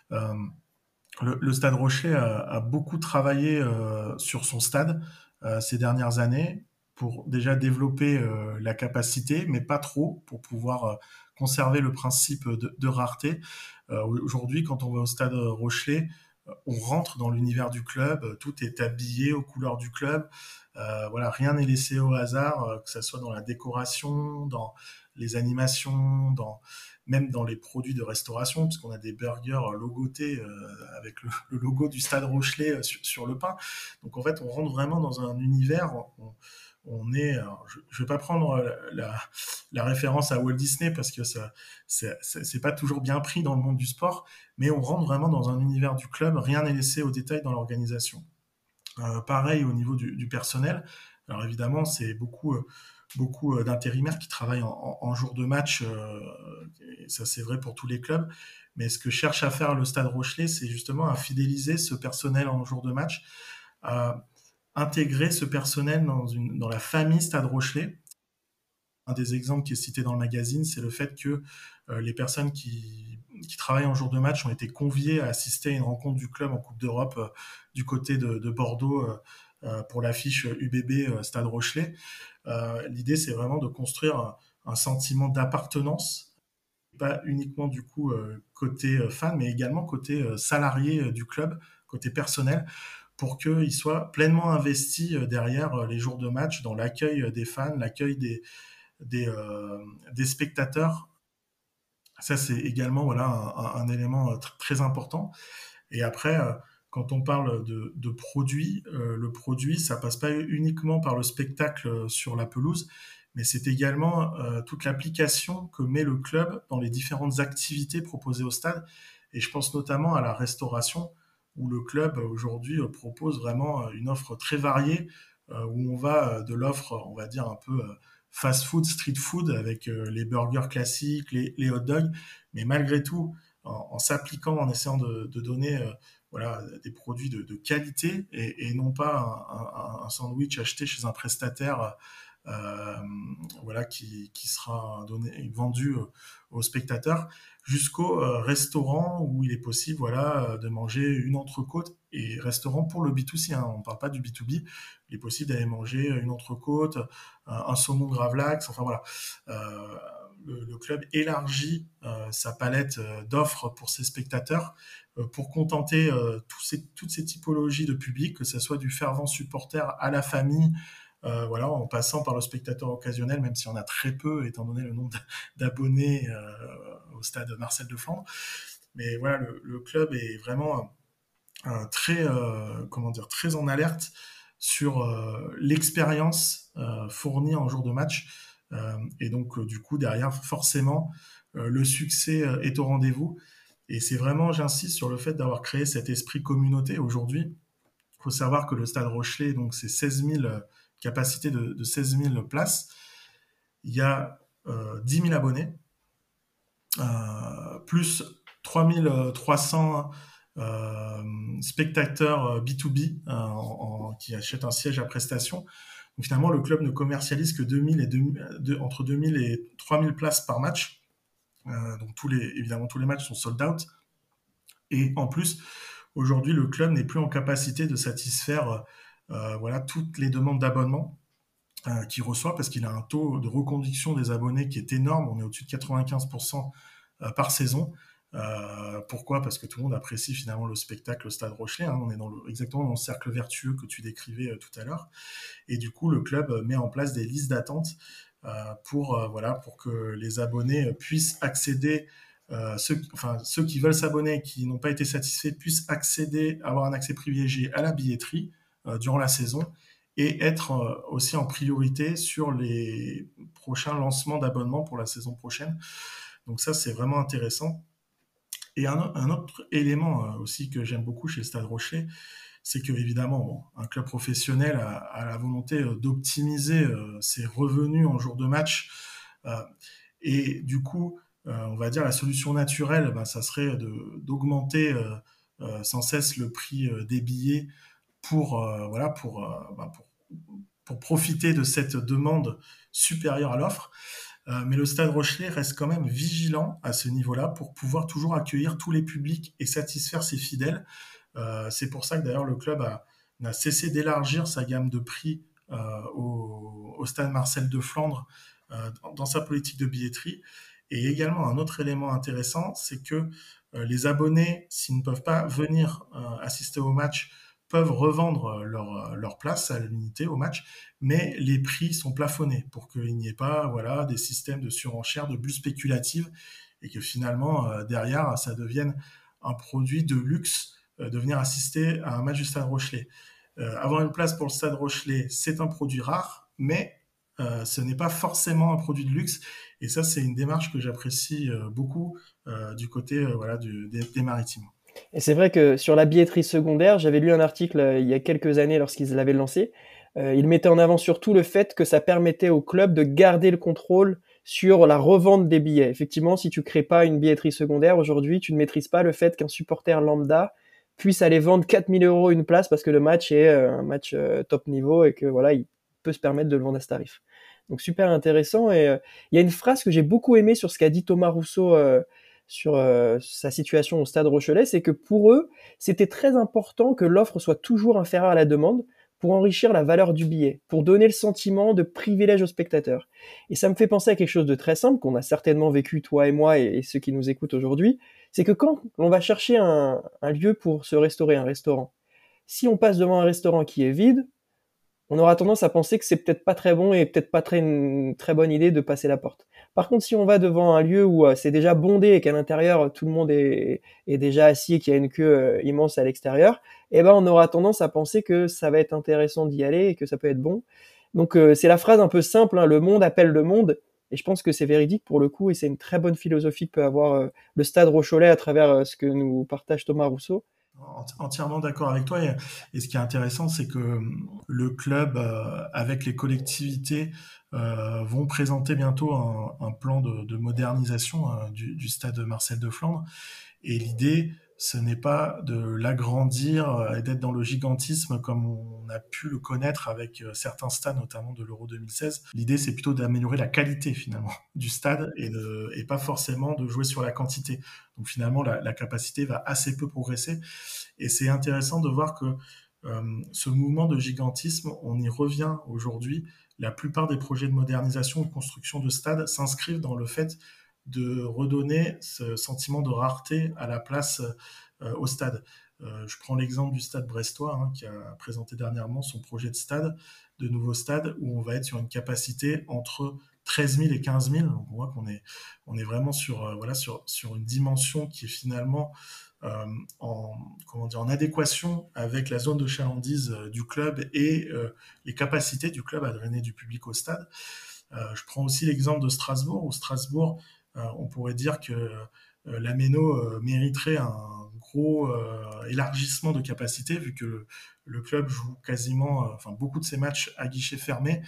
Le, Stade Rochelet a, a beaucoup travaillé sur son stade ces dernières années pour déjà développer euh, la capacité, mais pas trop, pour pouvoir euh, conserver le principe de, rareté. Aujourd'hui, quand on va au stade Rochelet, on rentre dans l'univers du club, tout est habillé aux couleurs du club. voilà, rien n'est laissé au hasard, que ce soit dans la décoration, dans les animations, dans même dans les produits de restauration, puisqu'on a des burgers logotés euh, avec le, logo du Stade Rochelet euh, sur, le pain. Donc en fait, on rentre vraiment dans un univers. On, est, je ne vais pas prendre la, référence à Walt Disney parce que ça, c'est pas toujours bien pris dans le monde du sport, mais on rentre vraiment dans un univers du club. Rien n'est laissé au détail dans l'organisation. Euh, pareil au niveau du, personnel. Alors évidemment, c'est beaucoup beaucoup euh, d'intérimaires qui travaillent en, jour de match. Euh, ça, c'est vrai pour tous les clubs. Mais ce que cherche à faire le Stade Rochelet, c'est justement à fidéliser ce personnel en jour de match, à intégrer ce personnel dans, la famille Stade Rochelet. Un des exemples qui est cité dans le magazine, c'est le fait que euh, les personnes qui, travaillent en jour de match ont été conviées à assister à une rencontre du club en Coupe d'Europe du côté de Bordeaux pour l'affiche UBB Stade Rochelet. Euh, l'idée, c'est vraiment de construire un, sentiment d'appartenance, pas uniquement du coup euh, côté euh, fan, mais également côté salarié du club, côté personnel, pour qu'ils soient pleinement investis derrière les jours de match, dans l'accueil des fans, l'accueil des, spectateurs. Ça, c'est également voilà, un, élément très important. Et après, quand on parle de, de produit, euh, le produit, ça passe pas uniquement par le spectacle euh, sur la pelouse, mais c'est également euh, toute l'application que met le club dans les différentes activités proposées au stade. Et je pense notamment à la restauration, où le club aujourd'hui propose vraiment une offre très variée, où on va de l'offre, on va dire un peu fast food, street food, avec les burgers classiques, les, hot dogs, mais malgré tout, en, s'appliquant, en essayant de donner voilà, des produits de, qualité et, non pas un, sandwich acheté chez un prestataire euh, voilà, qui, sera vendu aux spectateurs, jusqu'au euh, restaurant où il est possible voilà, de manger une entrecôte, et restaurant pour le B2C, hein, on ne parle pas du B2B, il est possible d'aller manger une entrecôte, un, saumon gravlax, enfin voilà. Euh, le, club élargit sa palette d'offres pour ses spectateurs euh, pour contenter euh, toutes ces typologies de public, que ce soit du fervent supporter à la famille, euh, en passant par le spectateur occasionnel, même si on a très peu, étant donné le nombre d'abonnés au stade Marcel de Flandre. Mais voilà, le, club est vraiment très en alerte sur l'expérience fournie en jour de match. et donc, du coup, derrière, forcément, le succès est au rendez-vous. Et c'est vraiment, j'insiste sur le fait d'avoir créé cet esprit communauté aujourd'hui. Il faut savoir que le Stade Rochelet, donc c'est 16 000 capacités de, de, 16 000 places. Il y a euh, 10 000 abonnés, euh, plus 3300 euh, spectateurs B2B euh, en, qui achètent un siège à prestation. Donc finalement, le club ne commercialise que 2000 et entre 2000 et 3000 places par match. Euh, donc tous les, évidemment, tous les matchs sont sold out. Et en plus, aujourd'hui, le club n'est plus en capacité de satisfaire euh, voilà, toutes les demandes d'abonnement. qui reçoit parce qu'il a un taux de reconduction des abonnés qui est énorme. On est au-dessus de 95% par saison. Euh, pourquoi? Parce que tout le monde apprécie finalement le spectacle au Stade Rochelet. Hein. On est dans le, exactement dans le cercle vertueux que tu décrivais euh, tout à l'heure. Et du coup, le club met en place des listes d'attente euh, pour voilà pour que les abonnés puissent accéder. ceux, enfin, ceux qui veulent s'abonner, qui n'ont pas été satisfaits, puissent accéder, avoir un accès privilégié à la billetterie durant la saison et être aussi en priorité sur les prochains lancements d'abonnements pour la saison prochaine. Donc ça, c'est vraiment intéressant. Et un, autre élément euh, aussi que j'aime beaucoup chez Stade Rocher, c'est que évidemment, un club professionnel a, la volonté euh, d'optimiser euh, ses revenus en jour de match. et du coup, on va dire la solution naturelle, bah, ça serait d'augmenter sans cesse le prix des billets bah, pour profiter de cette demande supérieure à l'offre. Euh, mais le Stade Rochelet reste quand même vigilant à ce niveau-là pour pouvoir toujours accueillir tous les publics et satisfaire ses fidèles. Euh, c'est pour ça que d'ailleurs le club a, cessé d'élargir sa gamme de prix euh, au, Stade Marcel de Flandre dans sa politique de billetterie. Et également un autre élément intéressant, c'est que les abonnés, s'ils ne peuvent pas venir assister au match, peuvent revendre euh, leur, euh, leur place à l'unité au match, mais les prix sont plafonnés pour qu'il n'y ait pas voilà, des systèmes de surenchère, de bulles spéculatives, et que finalement, euh, derrière, ça devienne un produit de luxe de venir assister à un match du Stade Rochelet. avoir une place pour le Stade Rochelet, c'est un produit rare, mais ce n'est pas forcément un produit de luxe. Et ça, c'est une démarche que j'apprécie beaucoup du côté voilà, des maritimes. Et c'est vrai que sur la billetterie secondaire, j'avais lu un article euh, il y a quelques années lorsqu'ils l'avaient lancé. Euh, il mettait en avant surtout le fait que ça permettait au club de garder le contrôle sur la revente des billets. Effectivement, si tu crées pas une billetterie secondaire aujourd'hui, tu ne maîtrises pas le fait qu'un supporter lambda puisse aller vendre 4000 euros une place parce que le match est euh, un match top niveau et que voilà, il peut se permettre de le vendre à ce tarif. Donc super intéressant. Et il y a une phrase que j'ai beaucoup aimée sur ce qu'a dit Thomas Rousseau sur euh, sa situation au stade Rochelet, c'est que pour eux, c'était très important que l'offre soit toujours inférieure à la demande pour enrichir la valeur du billet, pour donner le sentiment de privilège aux spectateurs. Et ça me fait penser à quelque chose de très simple qu'on a certainement vécu toi et moi et, ceux qui nous écoutent aujourd'hui, c'est que quand on va chercher un, lieu pour se restaurer, un restaurant, si on passe devant un restaurant qui est vide, on aura tendance à penser que c'est peut-être pas très bon et peut-être pas très une très bonne idée de passer la porte. Par contre, si on va devant un lieu où euh, c'est déjà bondé et qu'à l'intérieur tout le monde est, déjà assis et qu'il y a une queue euh, immense à l'extérieur, eh ben on aura tendance à penser que ça va être intéressant d'y aller et que ça peut être bon. Donc euh, c'est la phrase un peu simple, hein, le monde appelle le monde, et je pense que c'est véridique pour le coup et c'est une très bonne philosophie que peut avoir le Stade Rocholet à travers ce que nous partage Thomas Rousseau. Entièrement d'accord avec toi. Et, ce qui est intéressant, c'est que hum, le club, euh, avec les collectivités, euh, vont présenter bientôt un, plan de, modernisation euh, du, du, stade Marcel de Flandre. Et l'idée, ce n'est pas de l'agrandir euh, et d'être dans le gigantisme comme on a pu le connaître avec euh, certains stades, notamment de l'Euro 2016. L'idée, c'est plutôt d'améliorer la qualité finalement *laughs* du stade et, pas forcément de jouer sur la quantité. Donc finalement, la, capacité va assez peu progresser. Et c'est intéressant de voir que euh, ce mouvement de gigantisme, on y revient aujourd'hui. La plupart des projets de modernisation ou de construction de stades s'inscrivent dans le fait de redonner ce sentiment de rareté à la place euh, au stade. Euh, je prends l'exemple du stade brestois hein, qui a présenté dernièrement son projet de stade, de nouveau stade, où on va être sur une capacité entre 13 000 et 15 000. Donc on voit qu'on est, on est vraiment sur, euh, voilà, sur, sur une dimension qui est finalement en, comment dire, en adéquation avec la zone de chalandise du club et les capacités du club à drainer du public au stade. je prends aussi l'exemple de Strasbourg, où Strasbourg on pourrait dire que euh, la Méno euh, mériterait un gros élargissement de capacité vu que le, club joue quasiment, enfin beaucoup de ses matchs à guichet fermé.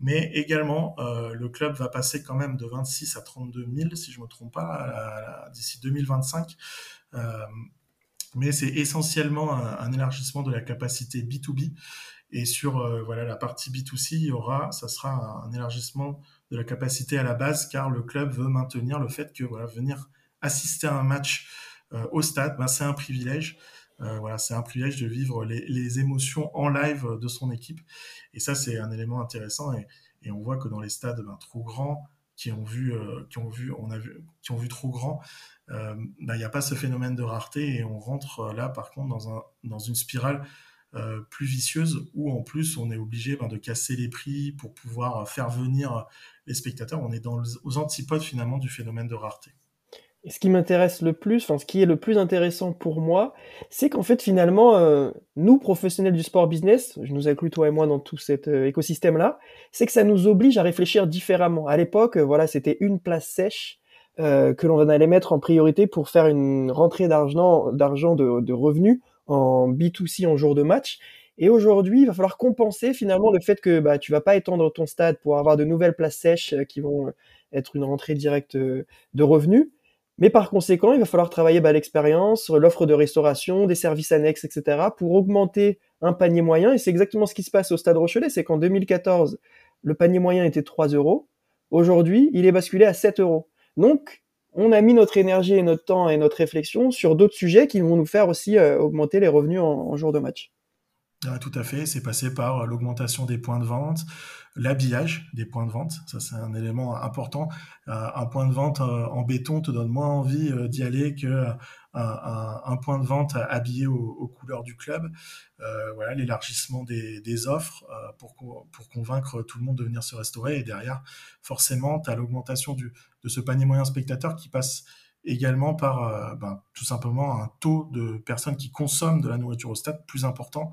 Mais également, le club va passer quand même de 26 à 32 000, si je ne me trompe pas, d'ici 2025. mais c'est essentiellement un, élargissement de la capacité B2B. Et sur voilà la partie B2C, il y aura, ça sera un élargissement de la capacité à la base, car le club veut maintenir le fait que voilà, venir assister à un match euh, au stade, ben, c'est un privilège. voilà, c'est un privilège de vivre les, émotions en live de son équipe. Et ça, c'est un élément intéressant. Et, on voit que dans les stades ben, trop grands, qui ont vu, qui ont vu, on a vu, qui ont vu trop grand, ben, il n'y a pas ce phénomène de rareté et on rentre là, par contre, dans, un, dans une spirale euh, plus vicieuse où en plus on est obligé ben, de casser les prix pour pouvoir faire venir les spectateurs. On est aux antipodes finalement du phénomène de rareté. Et ce qui m'intéresse le plus, enfin ce qui est le plus intéressant pour moi, c'est qu'en fait finalement, euh, nous professionnels du sport business, je nous inclus toi et moi dans tout cet euh, écosystème-là, c'est que ça nous oblige à réfléchir différemment. À l'époque, voilà, c'était une place sèche que l'on allait mettre en priorité pour faire une rentrée d'argent, d'argent de revenus en B2C en jour de match. Et aujourd'hui, il va falloir compenser finalement le fait que bah, tu vas pas étendre ton stade pour avoir de nouvelles places sèches euh, qui vont euh, être une rentrée directe euh, de revenus. Mais par conséquent, il va falloir travailler bah, l'expérience, l'offre de restauration, des services annexes, etc. pour augmenter un panier moyen. Et c'est exactement ce qui se passe au Stade Rochelet. C'est qu'en 2014, le panier moyen était 3 euros. Aujourd'hui, il est basculé à 7 euros. Donc, on a mis notre énergie et notre temps et notre réflexion sur d'autres sujets qui vont nous faire aussi euh, augmenter les revenus en, jour de match. Tout à fait, c'est passé par l'augmentation des points de vente, l'habillage des points de vente, ça c'est un élément important. Euh, un point de vente euh, en béton te donne moins envie d'y aller que un, point de vente habillé aux, couleurs du club. voilà, l'élargissement des, offres pour, convaincre tout le monde de venir se restaurer. Et derrière, forcément, tu as l'augmentation de ce panier moyen spectateur qui passe également par euh, ben, tout simplement un taux de personnes qui consomment de la nourriture au stade plus important.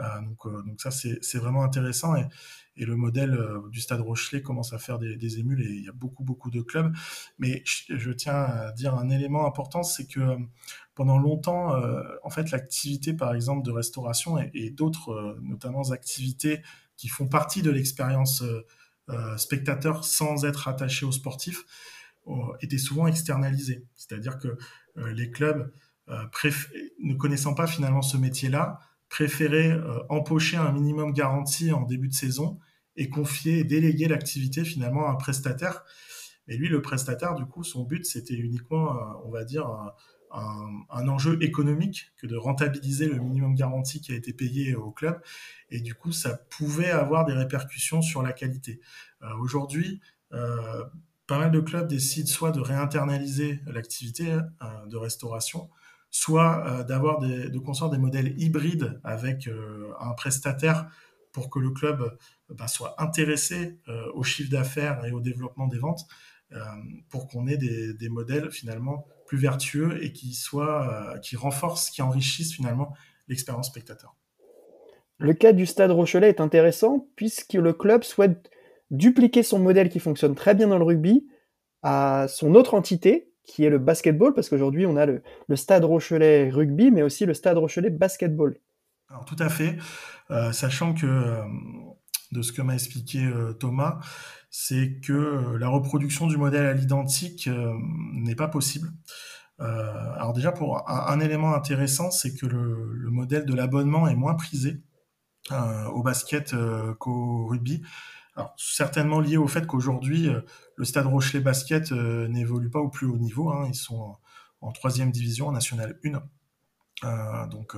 Euh, donc, euh, donc ça, c'est vraiment intéressant. Et, le modèle du stade Rochelet commence à faire des, émules et il y a beaucoup, beaucoup de clubs. Mais je, tiens à dire un élément important, c'est que pendant longtemps, en fait, l'activité, par exemple, de restauration et, d'autres, notamment activités qui font partie de l'expérience spectateurs sans être attachés aux sportifs euh, étaient souvent externalisés. C'est-à-dire que euh, les clubs, ne connaissant pas finalement ce métier-là, préféraient empocher un minimum garanti en début de saison et confier déléguer l'activité finalement à un prestataire. Et lui, le prestataire, du coup, son but, c'était uniquement, on va dire, un, enjeu économique que de rentabiliser le minimum garanti qui a été payé au club. Et du coup, ça pouvait avoir des répercussions sur la qualité. Euh, aujourd'hui, euh, pas mal de clubs décident soit de réinternaliser l'activité euh, de restauration, soit d'avoir de construire des modèles hybrides avec un prestataire pour que le club bah, soit intéressé au chiffre d'affaires et au développement des ventes, pour qu'on ait des, modèles finalement plus vertueux et qui soit, euh, qui renforce, qui enrichisse finalement l'expérience spectateur. Le cas du Stade Rochelet est intéressant puisque le club souhaite dupliquer son modèle qui fonctionne très bien dans le rugby à son autre entité qui est le basketball parce qu'aujourd'hui on a le, Stade Rochelet rugby mais aussi le Stade Rochelet basketball. Alors tout à fait, euh, sachant que euh, de ce que m'a expliqué Thomas, c'est que euh, la reproduction du modèle à l'identique euh, n'est pas possible. Euh, alors déjà, pour un, élément intéressant, c'est que le, modèle de l'abonnement est moins prisé au basket qu'au rugby. Alors, certainement lié au fait qu'aujourd'hui, le Stade Rochelet Basket n'évolue pas au plus haut niveau. Hein. ils sont en, troisième division, en National 1. donc,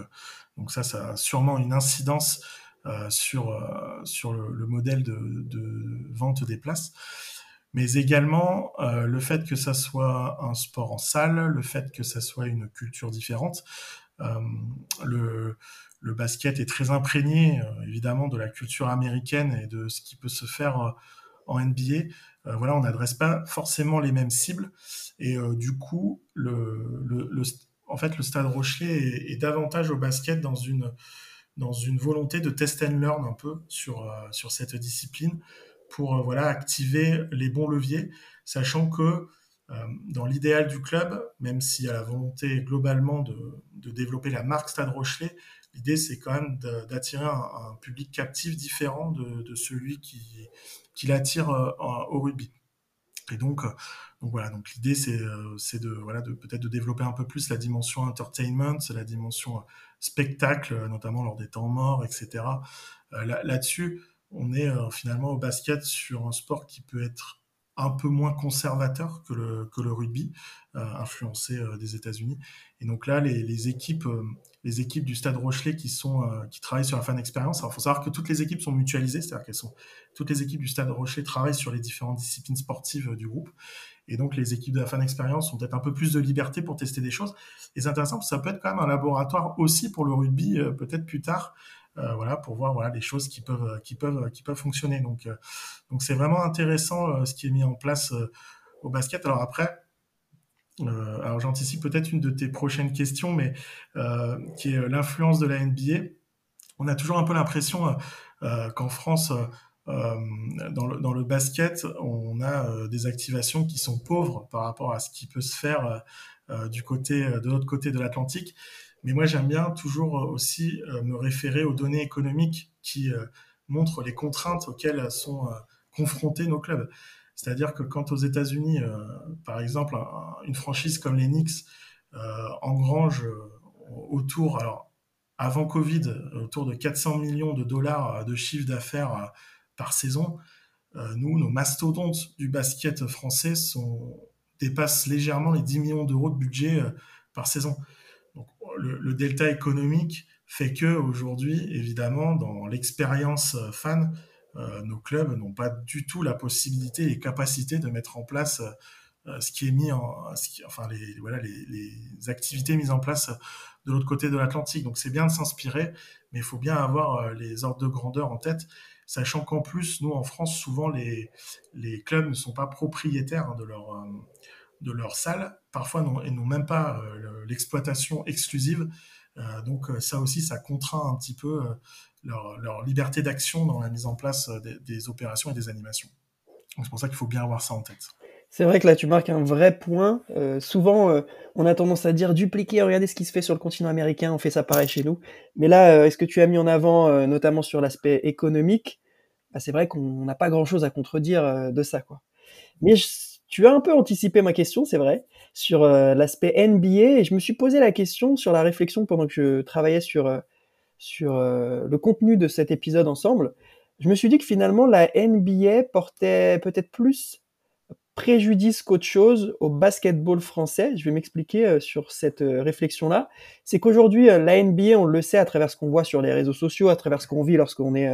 donc ça, ça a sûrement une incidence euh, sur, euh, sur le, modèle de, vente des places. Mais également euh, le fait que ça soit un sport en salle, le fait que ça soit une culture différente. le, le basket est très imprégné évidemment de la culture américaine et de ce qui peut se faire en NBA. voilà, on n'adresse pas forcément les mêmes cibles et du coup, le, en fait, le Stade Rochelet est, davantage au basket dans une volonté de test and learn un peu sur, euh, sur cette discipline pour euh, voilà, activer les bons leviers, sachant que euh, dans l'idéal du club, même s'il y a la volonté globalement de, de développer la marque Stade Rochelet, l'idée c'est quand même d'attirer un, public captif différent de, celui qui, qui l'attire au rugby. Et donc, donc voilà, donc l'idée c'est de voilà de peut-être de développer un peu plus la dimension entertainment, la dimension spectacle, notamment lors des temps morts, etc. Euh, là-dessus, on est euh, finalement au basket sur un sport qui peut être un peu moins conservateur que le, rugby, influencé des États-Unis. Et donc là, les, équipes les équipes du Stade Rochelet qui euh, travaillent sur la fan expérience. Alors, il faut savoir que toutes les équipes sont mutualisées, c'est-à-dire qu'elles sont toutes les équipes du Stade Rochelet travaillent sur les différentes disciplines sportives euh, du groupe. Et donc, les équipes de la fan expérience ont peut-être un peu plus de liberté pour tester des choses. Et c'est intéressant parce que ça peut être quand même un laboratoire aussi pour le rugby, euh, peut-être plus tard, voilà, pour voir voilà les choses qui peuvent qui peuvent fonctionner. Donc, c'est vraiment intéressant ce qui est mis en place au basket. Alors après, euh, j'anticipe peut-être une de tes prochaines questions, mais euh, qui est l'influence de la NBA. On a toujours un peu l'impression euh, qu'en France, dans le, basket, on a des activations qui sont pauvres par rapport à ce qui peut se faire de l'autre côté de l'Atlantique. Mais moi, j'aime bien toujours aussi me référer aux données économiques qui montrent les contraintes auxquelles sont confrontés nos clubs. C'est-à-dire que quand aux États-Unis, euh, par exemple, une franchise comme les Knicks euh, engrange euh, autour, alors avant Covid, autour de 400 millions de dollars de chiffre d'affaires par saison, nous, nos mastodontes du basket français dépassent légèrement les 10 millions d'euros de budget par saison. Le, delta économique fait que aujourd'hui, évidemment, dans l'expérience fan, euh, nos clubs n'ont pas du tout la possibilité et capacités de mettre en place euh, ce qui est mis en, enfin les, voilà les, activités mises en place de l'autre côté de l'Atlantique. Donc c'est bien de s'inspirer, mais il faut bien avoir euh, les ordres de grandeur en tête, sachant qu'en plus nous en France souvent les, les clubs ne sont pas propriétaires hein, de leur de leur salle, parfois n'ont même pas l'exploitation exclusive. donc ça aussi, ça contraint un petit peu leur, liberté d'action dans la mise en place euh, des, opérations et des animations. C'est pour ça qu'il faut bien avoir ça en tête. C'est vrai que là, tu marques un vrai point. Euh, souvent, euh, on a tendance à dire dupliquer, regardez ce qui se fait sur le continent américain, on fait ça pareil chez nous. Mais là, est-ce que tu as mis en avant, notamment sur l'aspect économique? Bah, C'est vrai qu'on n'a pas grand-chose à contredire de ça. quoi. Mais tu as un peu anticipé ma question, c'est vrai, sur l'aspect NBA. Et je me suis posé la question sur la réflexion pendant que je travaillais sur sur euh, le contenu de cet épisode ensemble, je me suis dit que finalement la NBA portait peut-être plus préjudice qu'autre chose au basketball français. Je vais m'expliquer euh, sur cette euh, réflexion-là. C'est qu'aujourd'hui, la NBA, on le sait à travers ce qu'on voit sur les réseaux sociaux, à travers ce qu'on vit lorsqu'on est,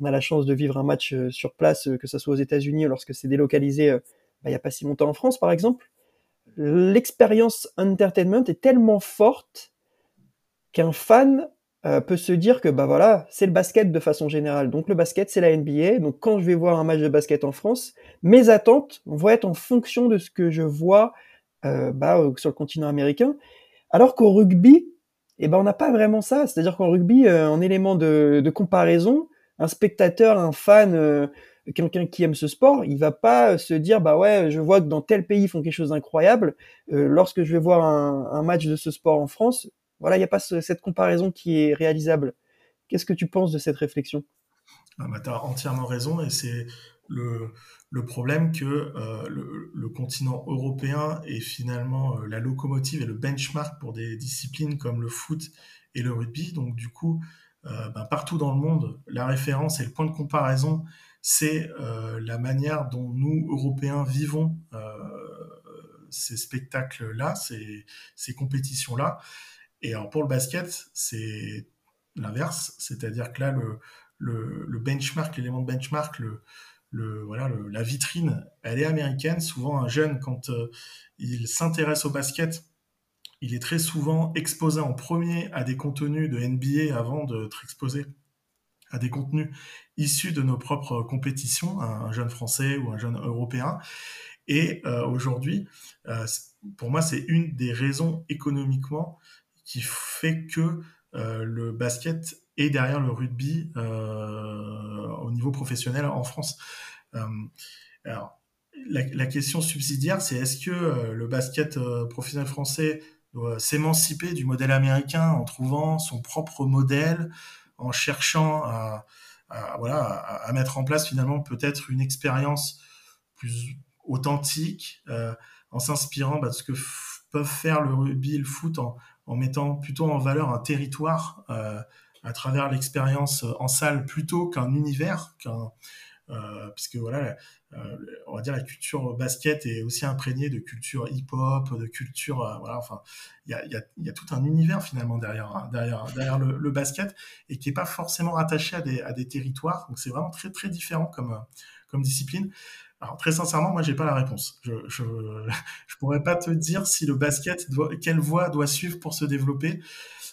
on a la chance de vivre un match sur place, que ce soit aux États-Unis lorsque c'est délocalisé, bah, il n'y a pas si longtemps en France, par exemple. L'expérience entertainment est tellement forte qu'un fan euh, peut se dire que bah voilà, c'est le basket de façon générale. Donc le basket, c'est la NBA. Donc quand je vais voir un match de basket en France, mes attentes vont être en fonction de ce que je vois euh, bah, sur le continent américain. Alors qu'au rugby, eh ben on n'a pas vraiment ça. C'est-à-dire qu'en rugby, euh, en élément de, comparaison, un spectateur, un fan, euh, quelqu'un qui aime ce sport, il va pas se dire bah ouais, je vois que dans tel pays ils font quelque chose d'incroyable. lorsque je vais voir un, match de ce sport en France, voilà, il n'y a pas cette comparaison qui est réalisable. Qu'est-ce que tu penses de cette réflexion? Ah bah, Tu as entièrement raison et c'est le, problème que euh, le, continent européen est finalement euh, la locomotive et le benchmark pour des disciplines comme le foot et le rugby. Donc du coup, euh, bah, partout dans le monde, la référence et le point de comparaison, c'est la manière dont nous, Européens, vivons ces spectacles-là, ces, compétitions-là. Et alors pour le basket, c'est l'inverse, c'est-à-dire que là, le, benchmark, l'élément de benchmark, le, voilà, la vitrine, elle est américaine. Souvent, un jeune, quand euh, il s'intéresse au basket, il est très souvent exposé en premier à des contenus de NBA avant d'être exposé à des contenus issus de nos propres compétitions, un, jeune français ou un jeune européen. Et euh, aujourd'hui, euh, pour moi, c'est une des raisons économiquement qui fait que euh, le basket est derrière le rugby au niveau professionnel en France. La, la, question subsidiaire, c'est est-ce que le basket professionnel français doit s'émanciper du modèle américain en trouvant son propre modèle, en cherchant à, voilà, à, mettre en place finalement peut-être une expérience plus authentique, euh, en s'inspirant bah, de ce que peuvent faire le rugby le foot en, mettant plutôt en valeur un territoire euh, à travers l'expérience en salle plutôt qu'un univers, qu'un puisque voilà, on va dire la culture basket est aussi imprégnée de culture hip-hop, de culture, voilà, enfin, il y a, tout un univers finalement derrière, hein, derrière, derrière le, basket et qui est pas forcément rattaché à des, territoires. Donc c'est vraiment très très différent comme, discipline. Alors très sincèrement, moi j'ai pas la réponse. Je, je *laughs* je pourrais pas te dire si le basket quelle voie doit suivre pour se développer.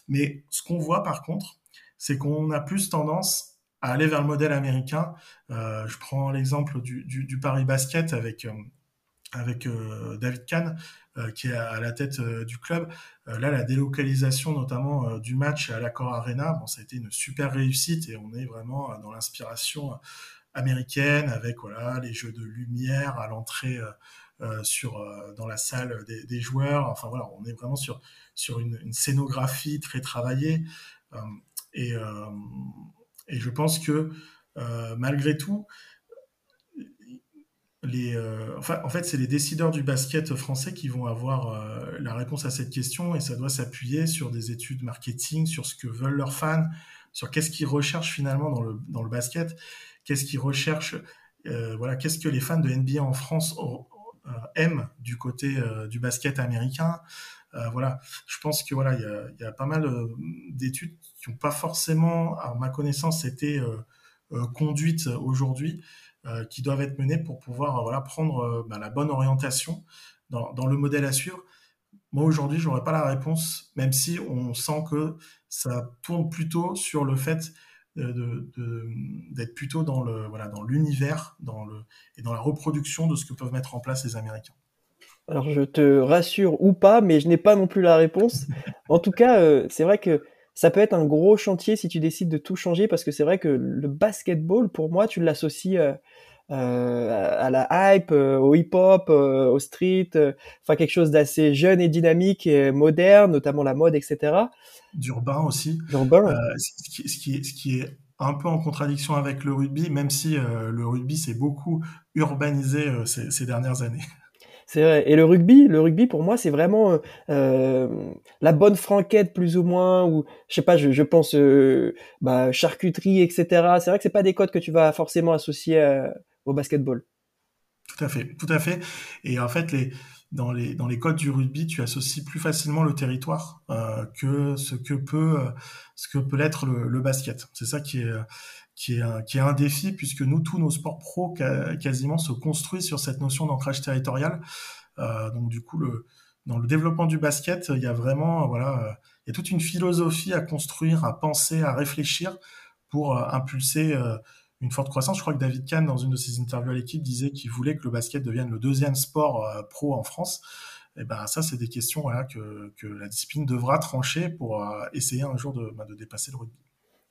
Mais ce qu'on voit par contre, c'est qu'on a plus tendance aller vers le modèle américain. Euh, je prends l'exemple du, Paris Basket avec euh, avec euh, David Kahn euh, qui est à la tête du club. là, la délocalisation notamment du match à l'Accor Arena, bon, ça a été une super réussite et on est vraiment dans l'inspiration américaine avec voilà les jeux de lumière à l'entrée sur dans la salle des, joueurs. Enfin voilà, on est vraiment sur sur une scénographie très travaillée et et je pense que malgré tout les, euh, enfin, en fait, c'est les décideurs du basket français qui vont avoir euh, la réponse à cette question et ça doit s'appuyer sur des études marketing, sur ce que veulent leurs fans, sur qu'est-ce qu'ils recherchent finalement dans le, dans le basket, qu'est-ce qu'ils recherchent, euh, voilà, qu'est-ce que les fans de NBA en France euh, aiment du côté euh, du basket américain. Euh, voilà, je pense que voilà, il y a, pas mal d'études qui n'ont pas forcément, à ma connaissance, été conduites aujourd'hui. Euh, qui doivent être menées pour pouvoir voilà, prendre euh, bah, la bonne orientation dans, le modèle à suivre. Moi, aujourd'hui, je n'aurais pas la réponse, même si on sent que ça tourne plutôt sur le fait d'être plutôt dans le voilà dans l'univers dans le et dans la reproduction de ce que peuvent mettre en place les Américains. Alors je te rassure ou pas, mais je n'ai pas non plus la réponse. En tout cas, euh, c'est vrai que ça peut être un gros chantier si tu décides de tout changer parce que c'est vrai que le basketball, pour moi, tu l'associes euh, euh à la hype, euh, au hip-hop, au street, enfin quelque chose d'assez jeune et dynamique et moderne, notamment la mode, etc. D'urbain aussi. D'urbain. Ce qui, ce, qui est, ce qui est un peu en contradiction avec le rugby, même si le rugby s'est beaucoup urbanisé ces, ces dernières années. C'est vrai. Et le rugby, le rugby pour moi, c'est vraiment euh, euh, la bonne franquette plus ou moins, ou je sais pas, je, pense euh, bah, charcuterie, etc. C'est vrai que c'est pas des codes que tu vas forcément associer au basketball. Tout à fait, tout à fait. Et en fait, dans les dans les codes du rugby, tu associes plus facilement le territoire que ce que peut peut l'être le, le, basket. C'est ça qui est qui est, un, qui est un défi puisque nous, tous nos sports pro quasiment se construisent sur cette notion d'ancrage territorial. Euh, donc du coup, le, dans le développement du basket, il y a vraiment, voilà, il y a toute une philosophie à construire, à penser, à réfléchir pour euh, impulser euh, une forte croissance. Je crois que David Kahn, dans une de ses interviews à l'équipe, disait qu'il voulait que le basket devienne le deuxième sport euh, pro en France. Et ben ça, c'est des questions voilà, que, que la discipline devra trancher pour euh, essayer un jour de, bah, de dépasser le rugby.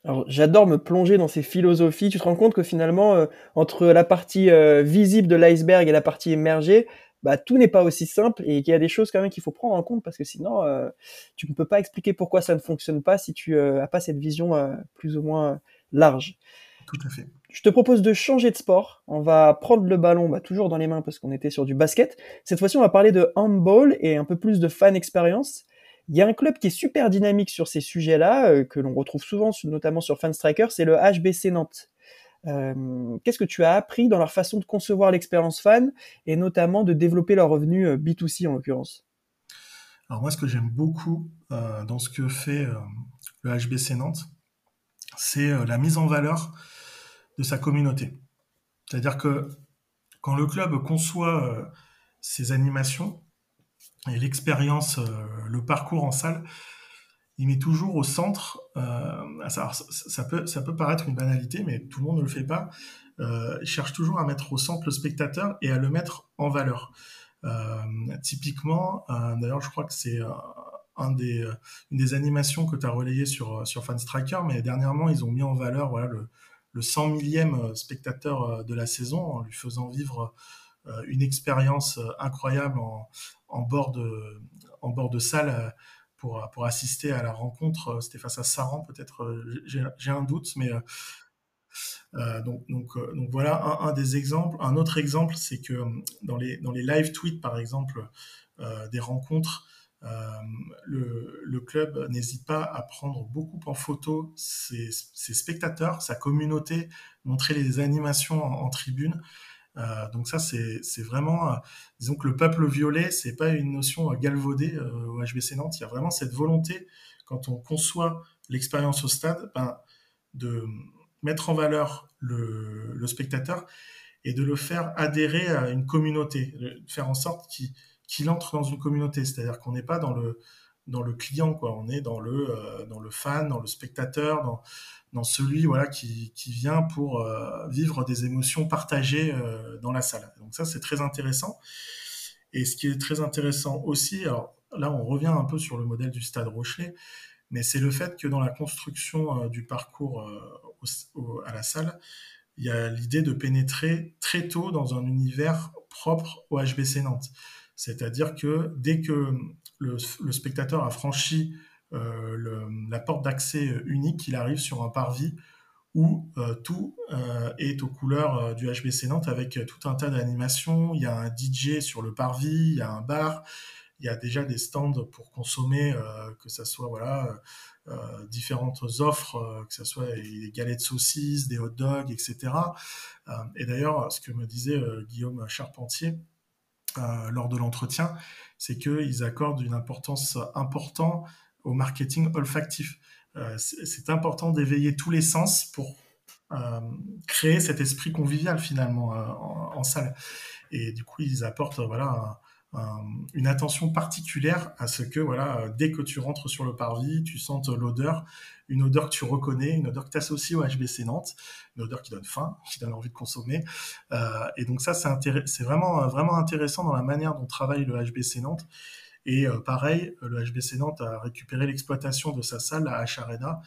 Alors, j'adore me plonger dans ces philosophies. Tu te rends compte que finalement, euh, entre la partie euh, visible de l'iceberg et la partie émergée, bah, tout n'est pas aussi simple et qu'il y a des choses quand même qu'il faut prendre en compte parce que sinon, euh, tu ne peux pas expliquer pourquoi ça ne fonctionne pas si tu euh, as pas cette vision euh, plus ou moins large. Tout à fait. Je te propose de changer de sport. On va prendre le ballon, bah, toujours dans les mains parce qu'on était sur du basket. Cette fois-ci, on va parler de handball et un peu plus de fan expérience. Il y a un club qui est super dynamique sur ces sujets-là, euh, que l'on retrouve souvent, notamment sur Fanstriker, c'est le HBC Nantes. Euh, Qu'est-ce que tu as appris dans leur façon de concevoir l'expérience fan et notamment de développer leur revenu euh, B2C en l'occurrence? Alors moi, ce que j'aime beaucoup dans ce que fait le HBC Nantes, c'est la mise en valeur de sa communauté. C'est-à-dire que quand le club conçoit ses animations, et l'expérience, euh, le parcours en salle, il met toujours au centre, euh, ça, peut, ça peut paraître une banalité, mais tout le monde ne le fait pas, euh, il cherche toujours à mettre au centre le spectateur et à le mettre en valeur. Typiquement, d'ailleurs je crois que c'est une des animations que tu as relayées sur, sur Fanstriker, mais dernièrement ils ont mis en valeur le, le 100 millième spectateur de la saison en lui faisant vivre une expérience incroyable en, en bord de, en bord de salle euh, pour, pour assister à la rencontre. Euh, c'était face à Saran, peut-être, euh, j'ai un doute, mais euh, donc, donc, donc, voilà un, des exemples. Un autre exemple, c'est que dans les, dans les live tweets, par exemple, euh, des rencontres, le, club n'hésite pas à prendre beaucoup en photo ses, spectateurs, sa communauté, montrer les animations en, tribune. Donc ça, c'est vraiment, disons que le peuple violet, c'est pas une notion galvaudée au HBC Nantes. Il y a vraiment cette volonté, quand on conçoit l'expérience au stade, ben, de mettre en valeur le, spectateur et de le faire adhérer à une communauté, de faire en sorte qu'il entre dans une communauté. C'est-à-dire qu'on n'est pas dans le, dans le client, quoi. On est dans le, euh, dans le fan, dans le spectateur, dans, dans celui voilà, qui, qui vient pour euh, vivre des émotions partagées euh, dans la salle. Donc ça, c'est très intéressant. Et ce qui est très intéressant aussi, alors là, on revient un peu sur le modèle du Stade Rochelet, mais c'est le fait que dans la construction du parcours à la salle, il y a l'idée de pénétrer très tôt dans un univers propre au HBC Nantes. C'est-à-dire que dès que le, spectateur a franchi euh, la porte d'accès unique, il arrive sur un parvis où euh, tout euh, est aux couleurs du HBC Nantes avec tout un tas d'animations. Il y a un DJ sur le parvis, il y a un bar, il y a déjà des stands pour consommer, que ce soit voilà, différentes offres, que ce soit des galettes de saucisses, des hot dogs, etc. Et d'ailleurs, ce que me disait Guillaume Charpentier lors de l'entretien, c'est qu'ils accordent une importance importante au marketing olfactif. c'est important d'éveiller tous les sens pour créer cet esprit convivial finalement en, en, salle. Et du coup, ils apportent voilà une attention particulière à ce que, voilà, dès que tu rentres sur le parvis, tu sentes l'odeur, une odeur que tu reconnais, une odeur que tu associes au HBC Nantes, une odeur qui donne faim, qui donne envie de consommer. Euh, et donc ça, c'est vraiment, intéressant dans la manière dont travaille le HBC Nantes. Et euh, pareil, le HBC Nantes a récupéré l'exploitation de sa salle, la H Arena,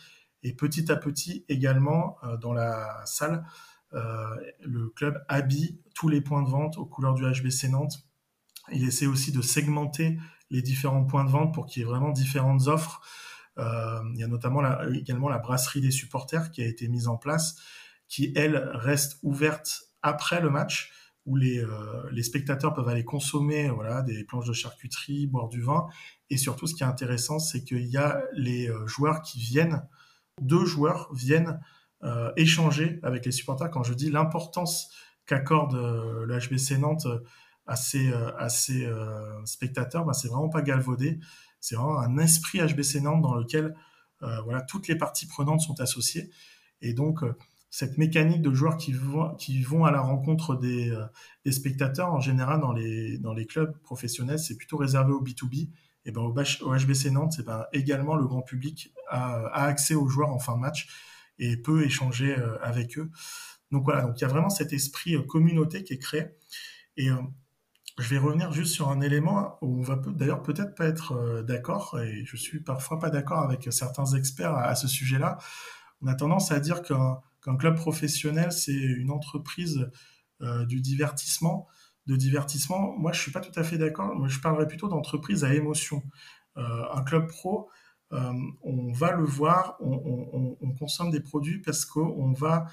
et petit à petit également euh, dans la salle, le club habille tous les points de vente aux couleurs du HBC Nantes il essaie aussi de segmenter les différents points de vente pour qu'il y ait vraiment différentes offres. Euh, il y a notamment également la brasserie des supporters qui a été mise en place, qui, elle, reste ouverte après le match, où les, euh, spectateurs peuvent aller consommer des planches de charcuterie, boire du vin. Et surtout, ce qui est intéressant, c'est qu'il y a les euh, joueurs qui viennent, deux joueurs viennent échanger avec les supporters. Quand je dis l'importance qu'accorde le HBC Nantes à ces, euh, euh, spectateurs, bah, c'est vraiment pas galvaudé. C'est vraiment un esprit HBC Nantes dans lequel euh, voilà, toutes les parties prenantes sont associées. Et donc, cette mécanique de joueurs qui vont, qui vont à la rencontre des, spectateurs, en général, dans les, dans les clubs professionnels, c'est plutôt réservé au B2B. Et ben, au, HBC Nantes, c'est ben, également le grand public a, accès aux joueurs en fin de match et peut échanger avec eux. Donc voilà, donc il y a vraiment cet esprit communauté qui est créé. Et je vais revenir juste sur un élément où on va d'ailleurs peut-être pas être euh, d'accord, et je suis parfois pas d'accord avec certains experts à, ce sujet-là. On a tendance à dire qu'un club professionnel, c'est une entreprise euh, du divertissement. De divertissement, moi je suis pas tout à fait d'accord. Je parlerais plutôt d'entreprise à émotion. Euh, un club pro, on va le voir, on, on, consomme des produits parce qu'on va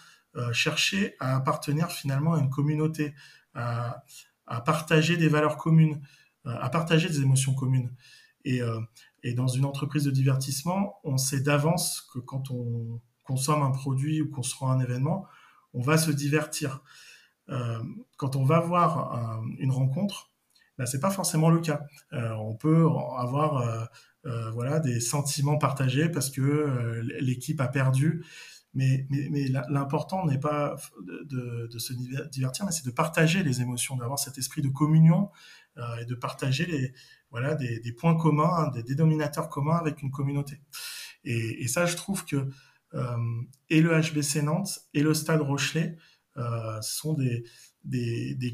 chercher à appartenir finalement à une communauté, à partager des valeurs communes, euh, à partager des émotions communes. Et, euh, et dans une entreprise de divertissement, on sait d'avance que quand on consomme un produit ou qu'on se rend un événement, on va se divertir. Euh, quand on va voir une rencontre, ben, c'est pas forcément le cas. on peut avoir voilà des sentiments partagés parce que l'équipe a perdu mais, l'important n'est pas de, se divertir, mais c'est de partager les émotions, d'avoir cet esprit de communion euh, et de partager des, points communs, des dénominateurs communs avec une communauté. Et, ça, je trouve que euh, et le HBC Nantes et le Stade Rochelet euh, sont des,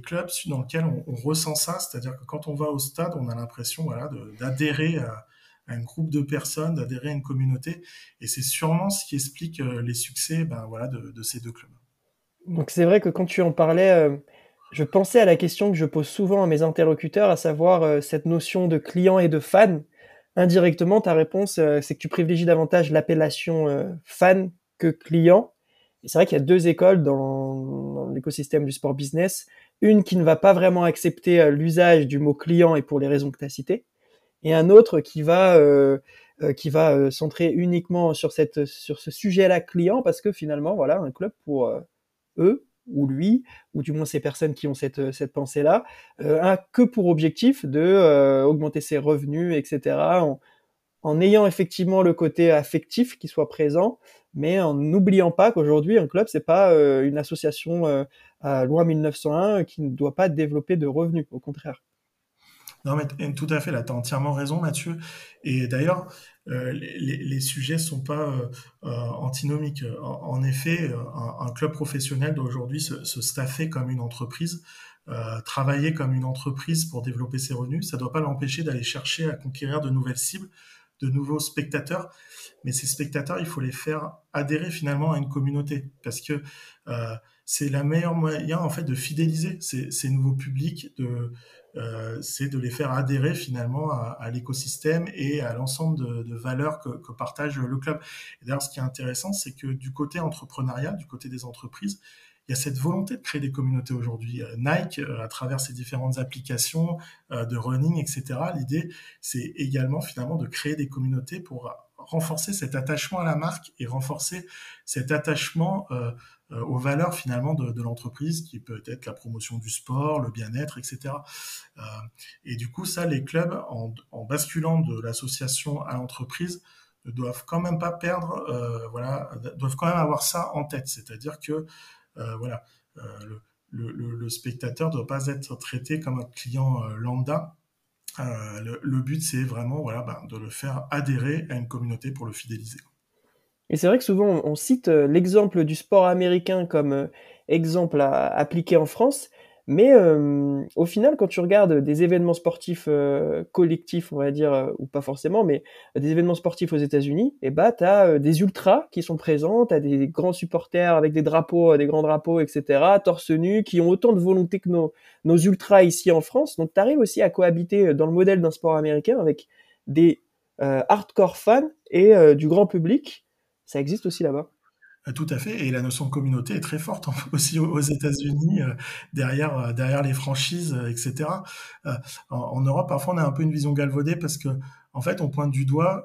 clubs dans lesquels on, ressent ça, c'est-à-dire que quand on va au stade, on a l'impression d'adhérer à un groupe de personnes, d'adhérer à une communauté. Et c'est sûrement ce qui explique euh, les succès ben, voilà, de, ces deux clubs. Donc c'est vrai que quand tu en parlais, euh, je pensais à la question que je pose souvent à mes interlocuteurs, à savoir euh, cette notion de client et de fan. Indirectement, ta réponse, c'est que tu privilégies davantage l'appellation fan que client. Et c'est vrai qu'il y a deux écoles dans, dans l'écosystème du sport business. Une qui ne va pas vraiment accepter l'usage du mot client et pour les raisons que tu as citées et un autre qui va qui va centrer uniquement sur cette sur ce sujet-là client parce que finalement voilà un club pour eux ou lui, ou du moins ces personnes qui ont cette, cette pensée-là, euh, a que pour objectif de euh, augmenter ses revenus, etc., en, en, ayant effectivement le côté affectif qui soit présent, mais en n'oubliant pas qu'aujourd'hui, un club, c'est pas euh, une association euh, à loi 1901 qui ne doit pas développer de revenus, au contraire. Non, mais tout à fait, là, tu as entièrement raison, Mathieu. Et d'ailleurs, euh, les, les, sujets sont pas euh, euh, antinomiques. En, effet, un, club professionnel doit aujourd'hui se, staffer comme une entreprise, travailler comme une entreprise pour développer ses revenus. Ça ne doit pas l'empêcher d'aller chercher à conquérir de nouvelles cibles, de nouveaux spectateurs. Mais ces spectateurs, il faut les faire adhérer finalement à une communauté, parce que c'est la meilleure moyen en fait de fidéliser ces, ces nouveaux publics, de euh, c'est de les faire adhérer finalement à, l'écosystème et à l'ensemble de, valeurs que, partage le club. Et d'ailleurs, ce qui est intéressant, c'est que du côté entrepreneurial, du côté des entreprises, il y a cette volonté de créer des communautés aujourd'hui. Euh, Nike, euh, à travers ses différentes applications de running, etc., l'idée, c'est également finalement de créer des communautés pour renforcer cet attachement à la marque et renforcer cet attachement aux valeurs finalement de, l'entreprise, qui peut être la promotion du sport, le bien-être, etc. Euh, et du coup, ça, les clubs, en, basculant de l'association à l'entreprise, ne doivent quand même pas perdre, euh, voilà, doivent quand même avoir ça en tête. C'est-à-dire que, euh, voilà, euh, le, spectateur ne doit pas être traité comme un client lambda. Le, le, but, c'est vraiment, voilà, ben, de le faire adhérer à une communauté pour le fidéliser. Et c'est vrai que souvent on cite euh, l'exemple du sport américain comme euh, exemple à appliquer en France, mais euh, au final, quand tu regardes des événements sportifs collectifs, on va dire, ou pas forcément, mais des événements sportifs aux États-Unis, et eh bah t'as des ultras qui sont présents, t'as des grands supporters avec des drapeaux, des grands drapeaux, etc., torse nu, qui ont autant de volonté que nos, nos ultras ici en France. Donc t'arrives aussi à cohabiter dans le modèle d'un sport américain avec des hardcore fans et du grand public ça existe aussi là-bas? Euh, tout à fait, et la notion de communauté est très forte *laughs* aussi aux États-Unis, euh, derrière, euh, derrière les franchises, etc. En, Europe, parfois, on a un peu une vision galvaudée parce que, en fait, on pointe du doigt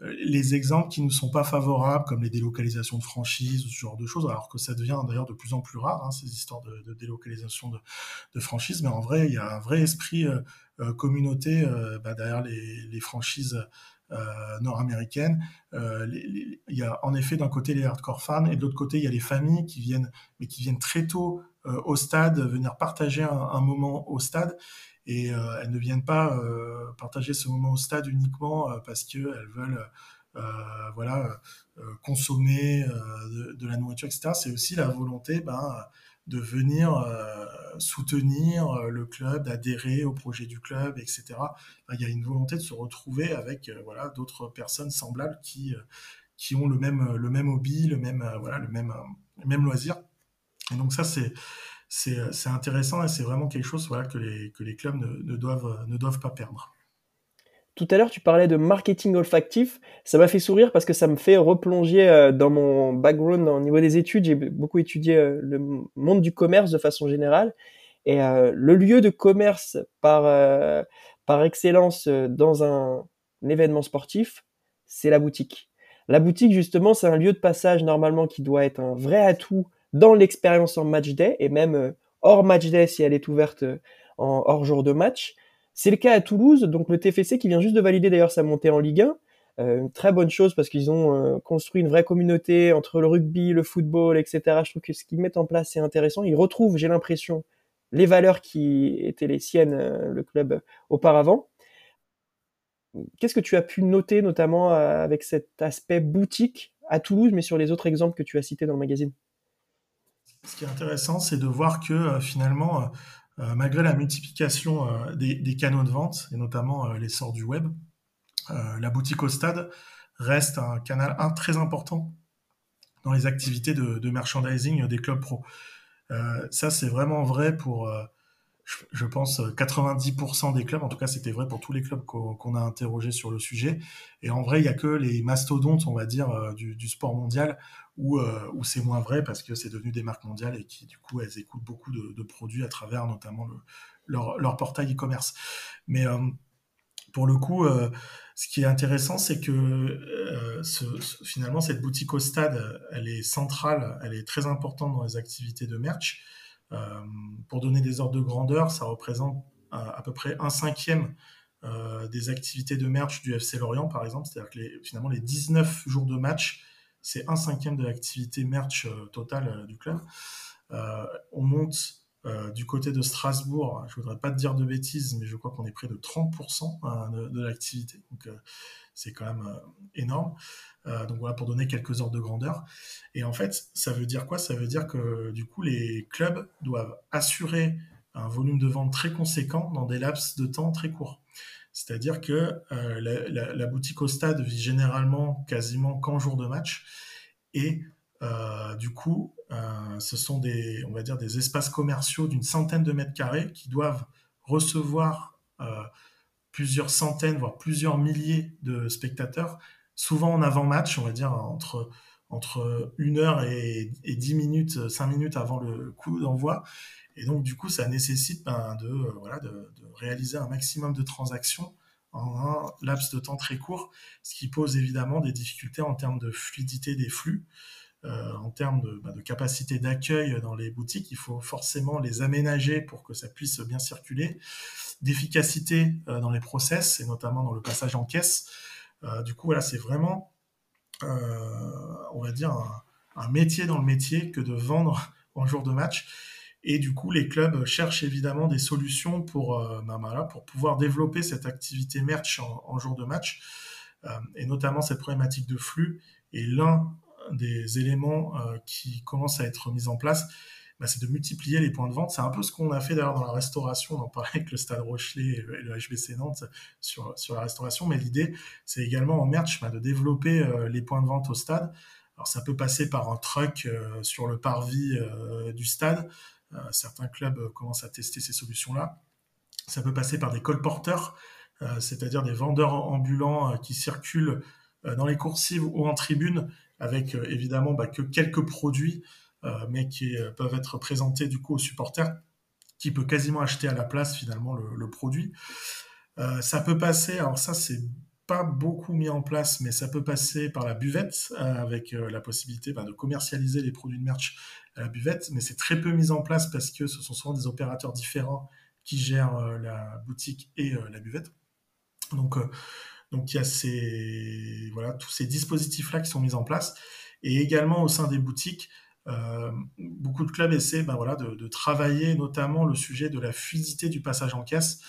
les exemples qui ne sont pas favorables, comme les délocalisations de franchises, ce genre de choses, alors que ça devient d'ailleurs de plus en plus rare, hein, ces histoires de, délocalisation de, franchises. Mais en vrai, il y a un vrai esprit communauté bah, derrière les franchises euh, nord-américaine. Euh, il y a en effet d'un côté les hardcore fans et de l'autre côté il y a les familles qui viennent, mais qui viennent très tôt euh, au stade, venir partager un, moment au stade et elles ne viennent pas partager ce moment au stade uniquement parce qu'elles veulent voilà consommer de, de, la nourriture etc c'est aussi la volonté ben, de venir euh, soutenir euh, le club, d'adhérer au projet du club, etc. il y a une volonté de se retrouver avec euh, voilà d'autres personnes semblables qui qui ont le même le même hobby, le même voilà le même même loisir. Et donc ça c'est c'est intéressant et c'est vraiment quelque chose voilà que les que les clubs ne, doivent ne doivent pas perdre. Tout à l'heure, tu parlais de marketing olfactif. Ça m'a fait sourire parce que ça me fait replonger euh, dans mon background au niveau des études. J'ai beaucoup étudié euh, le monde du commerce de façon générale. Et euh, le lieu de commerce par, par excellence dans un, événement sportif, c'est la boutique. La boutique, justement, c'est un lieu de passage normalement qui doit être un vrai atout dans l'expérience en match day et même hors match day si elle est ouverte en hors jour de match. C'est le cas à Toulouse, donc le TFC qui vient juste de valider d'ailleurs sa montée en Ligue 1. Euh, très bonne chose parce qu'ils ont euh, construit une vraie communauté entre le rugby, le football, etc. Je trouve que ce qu'ils mettent en place c'est intéressant. Ils retrouvent, j'ai l'impression, les valeurs qui étaient les siennes, euh, le club auparavant. Qu'est-ce que tu as pu noter notamment avec cet aspect boutique à Toulouse, mais sur les autres exemples que tu as cités dans le magazine? Ce qui est intéressant, c'est de voir que finalement, malgré la multiplication euh, des, canaux de vente, et notamment euh, l'essor du web, la boutique au stade reste un canal très important dans les activités de, merchandising des clubs pro. ça, c'est vraiment vrai pour, je, pense, 90% des clubs. En tout cas, c'était vrai pour tous les clubs qu'on a interrogés sur le sujet. Et en vrai, il n'y a que les mastodontes, on va dire, du sport mondial euh, où, c'est moins vrai parce que c'est devenu des marques mondiales et qui, du coup, elles écoutent beaucoup de, produits à travers notamment leur, portail e-commerce. Mais, euh, pour le coup, ce qui est intéressant, c'est que finalement, cette boutique au stade, elle est centrale, elle est très importante dans les activités de merch. Pour donner des ordres de grandeur, ça représente à, peu près un cinquième des activités de merch du FC Lorient, par exemple. C'est-à-dire que finalement, les 19 jours de match, c'est un cinquième de l'activité merch totale du club. on monte euh, du côté de Strasbourg, je voudrais pas te dire de bêtises, mais je crois qu'on est près de 30% hein, de, l'activité. Donc euh, c'est quand même euh, énorme. donc voilà, pour donner quelques ordres de grandeur. Et en fait, ça veut dire quoi? Ça veut dire que du coup, les clubs doivent assurer un volume de vente très conséquent dans des laps de temps très courts. C'est-à-dire que la, la, boutique au stade vit généralement quasiment qu'en jour de match. Et du coup, ce sont des, on va dire, des espaces commerciaux d'une centaine de mètres carrés qui doivent recevoir euh, plusieurs centaines, voire plusieurs milliers de spectateurs, souvent en avant-match, on va dire entre entre une heure et, dix minutes, cinq minutes avant le coup d'envoi. Et donc, du coup, ça nécessite ben, de, voilà, de, de, réaliser un maximum de transactions en un laps de temps très court, ce qui pose évidemment des difficultés en termes de fluidité des flux. Euh, en termes bah, de, capacité d'accueil dans les boutiques, il faut forcément les aménager pour que ça puisse bien circuler, d'efficacité euh, dans les process et notamment dans le passage en caisse. Euh, du coup, voilà, c'est vraiment, on va dire, un, métier dans le métier que de vendre *laughs* en jour de match. Et du coup, les clubs cherchent évidemment des solutions pour, bah, pour pouvoir développer cette activité merch en, en jour de match, et notamment cette problématique de flux. Et l'un des éléments euh, qui commencent à être mis en place, bah, c'est de multiplier les points de vente. C'est un peu ce qu'on a fait d'ailleurs dans la restauration. On en parlait avec le Stade Rochelet et le, HBC Nantes sur, sur la restauration. Mais l'idée, c'est également en merch bah, de développer euh, les points de vente au stade. Alors ça peut passer par un truck euh, sur le parvis du stade. certains clubs commencent à tester ces solutions-là. Ça peut passer par des colporteurs, c'est-à-dire des vendeurs ambulants qui circulent dans les coursives ou en tribune avec euh, évidemment bah, que quelques produits, euh, mais qui euh, peuvent être présentés du coup aux supporters, qui peut quasiment acheter à la place finalement le, produit. ça peut passer, alors ça c'est pas beaucoup mis en place, mais ça peut passer par la buvette, avec la possibilité bah, de commercialiser les produits de merch à la buvette, mais c'est très peu mis en place parce que ce sont souvent des opérateurs différents qui gèrent la boutique et la buvette. Donc donc il y a ces, voilà, tous ces dispositifs-là qui sont mis en place. Et également au sein des boutiques, euh, beaucoup de clubs essaient ben voilà, de, travailler notamment le sujet de la fluidité du passage en caisse,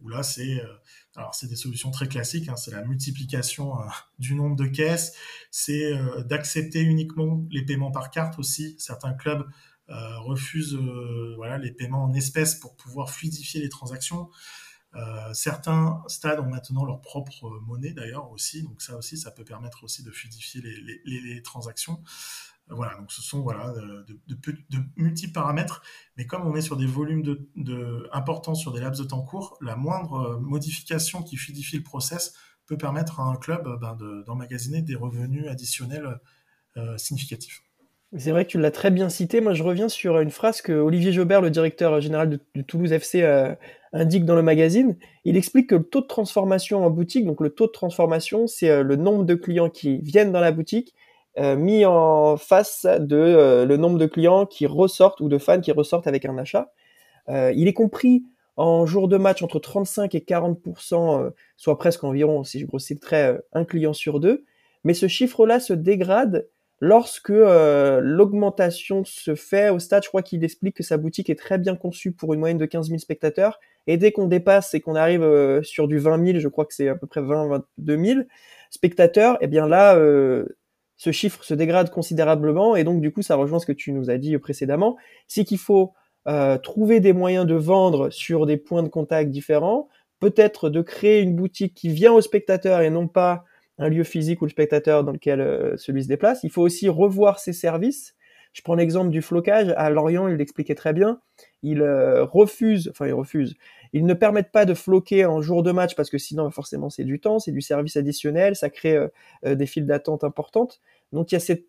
où là c'est euh, alors c'est des solutions très classiques, hein, c'est la multiplication euh, du nombre de caisses, c'est d'accepter uniquement les paiements par carte aussi. Certains clubs refusent voilà, les paiements en espèces pour pouvoir fluidifier les transactions. Euh, certains stades ont maintenant leur propre monnaie d'ailleurs aussi, donc ça aussi, ça peut permettre aussi de fluidifier les, transactions. Euh, voilà, donc ce sont voilà de, de, multiples paramètres, mais comme on est sur des volumes de, importants sur des laps de temps courts, la moindre euh, modification qui fluidifie le process peut permettre à un club ben, d'emmagasiner des revenus additionnels significatifs. C'est vrai que tu l'as très bien cité. Moi, je reviens sur une phrase que Olivier Jobert, le directeur général de, Toulouse FC, euh, indique dans le magazine. Il explique que le taux de transformation en boutique, donc le taux de transformation, c'est euh, le nombre de clients qui viennent dans la boutique euh, mis en face de le nombre de clients qui ressortent ou de fans qui ressortent avec un achat. il est compris en jour de match entre 35 et 40% soit presque environ, si je grossis le trait, un client sur deux. Mais ce chiffre-là se dégrade lorsque euh, l'augmentation se fait au stade, je crois qu'il explique que sa boutique est très bien conçue pour une moyenne de 15 000 spectateurs. Et dès qu'on dépasse et qu'on arrive euh, sur du 20 000, je crois que c'est à peu près 20 22 000 spectateurs, eh bien là, euh, ce chiffre se dégrade considérablement. Et donc, du coup, ça rejoint ce que tu nous as dit précédemment. C'est qu'il faut trouver des moyens de vendre sur des points de contact différents, peut-être de créer une boutique qui vient aux spectateurs et non pas un lieu physique ou le spectateur dans lequel euh, celui se déplace. Il faut aussi revoir ses services. Je prends l'exemple du flocage. À Lorient, il l'expliquait très bien. Il euh, refuse, enfin il refuse, ils ne permettent pas de floquer en jour de match parce que sinon forcément c'est du temps, c'est du service additionnel, ça crée euh, des files d'attente importantes. Donc il y a cet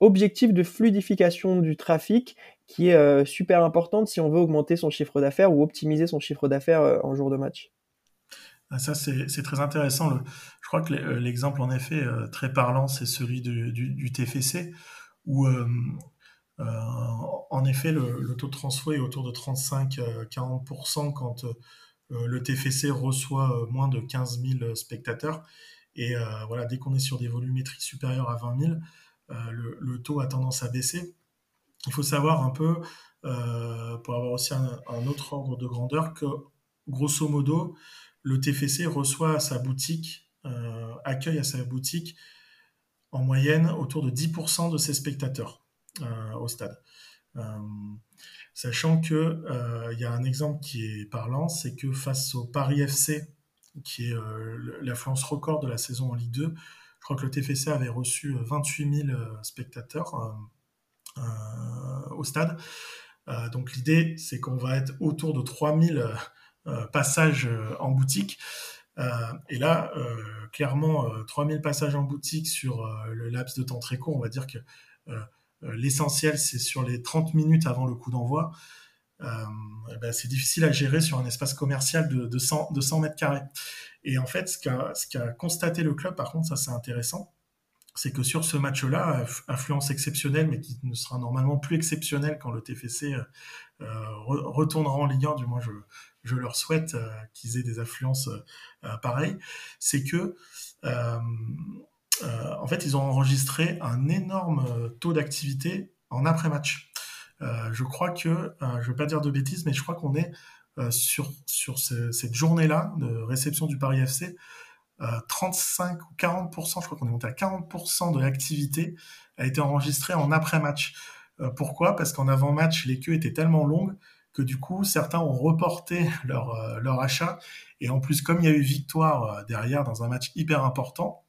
objectif de fluidification du trafic qui est super importante si on veut augmenter son chiffre d'affaires ou optimiser son chiffre d'affaires en jour de match. Ah, ça, c'est très intéressant. Je crois que l'exemple, en effet, très parlant, c'est celui du, du, TFC, où, en effet, le, taux de transfert est autour de 35-40% quand le TFC reçoit moins de 15 000 spectateurs. Et voilà, dès qu'on est sur des volumétries supérieures à 20 000, le, taux a tendance à baisser. Il faut savoir un peu, pour avoir aussi un, autre ordre de grandeur, que grosso modo, le TFC reçoit à sa boutique, euh, accueille à sa boutique en moyenne autour de 10% de ses spectateurs euh, au stade. Euh, sachant que il y a un exemple qui est parlant, c'est que face au Paris FC, qui est l'affluence record de la saison en Ligue 2, je crois que le TFC avait reçu 28 000 spectateurs au stade. donc l'idée, c'est qu'on va être autour de 3000 euh, passages euh, en boutique. Euh, et là, clairement, 3000 passages en boutique sur le laps de temps très court, on va dire que l'essentiel, c'est sur les 30 minutes avant le coup d'envoi. Eh ben, c'est difficile à gérer sur un espace commercial de, de, 100, de 100 mètres carrés. Et en fait, ce qu'a, constaté le club, par contre, ça c'est intéressant, c'est que sur ce match-là, influence exceptionnelle, mais qui ne sera normalement plus exceptionnelle quand le TFC retournera en Ligue 1, du moins je, leur souhaite euh, qu'ils aient des affluences euh, euh, pareilles, c'est que en fait, ils ont enregistré un énorme taux d'activité en après-match. je crois que, je ne veux pas dire de bêtises, mais je crois qu'on est sur, sur cette journée-là de réception du Paris FC, 35 ou 40%, je crois qu'on est monté à 40% de l'activité a été enregistrée en après-match. pourquoi? Parce qu'en avant-match, les queues étaient tellement longues que du coup, certains ont reporté leur, euh, leur achat. Et en plus, comme il y a eu victoire euh, derrière dans un match hyper important,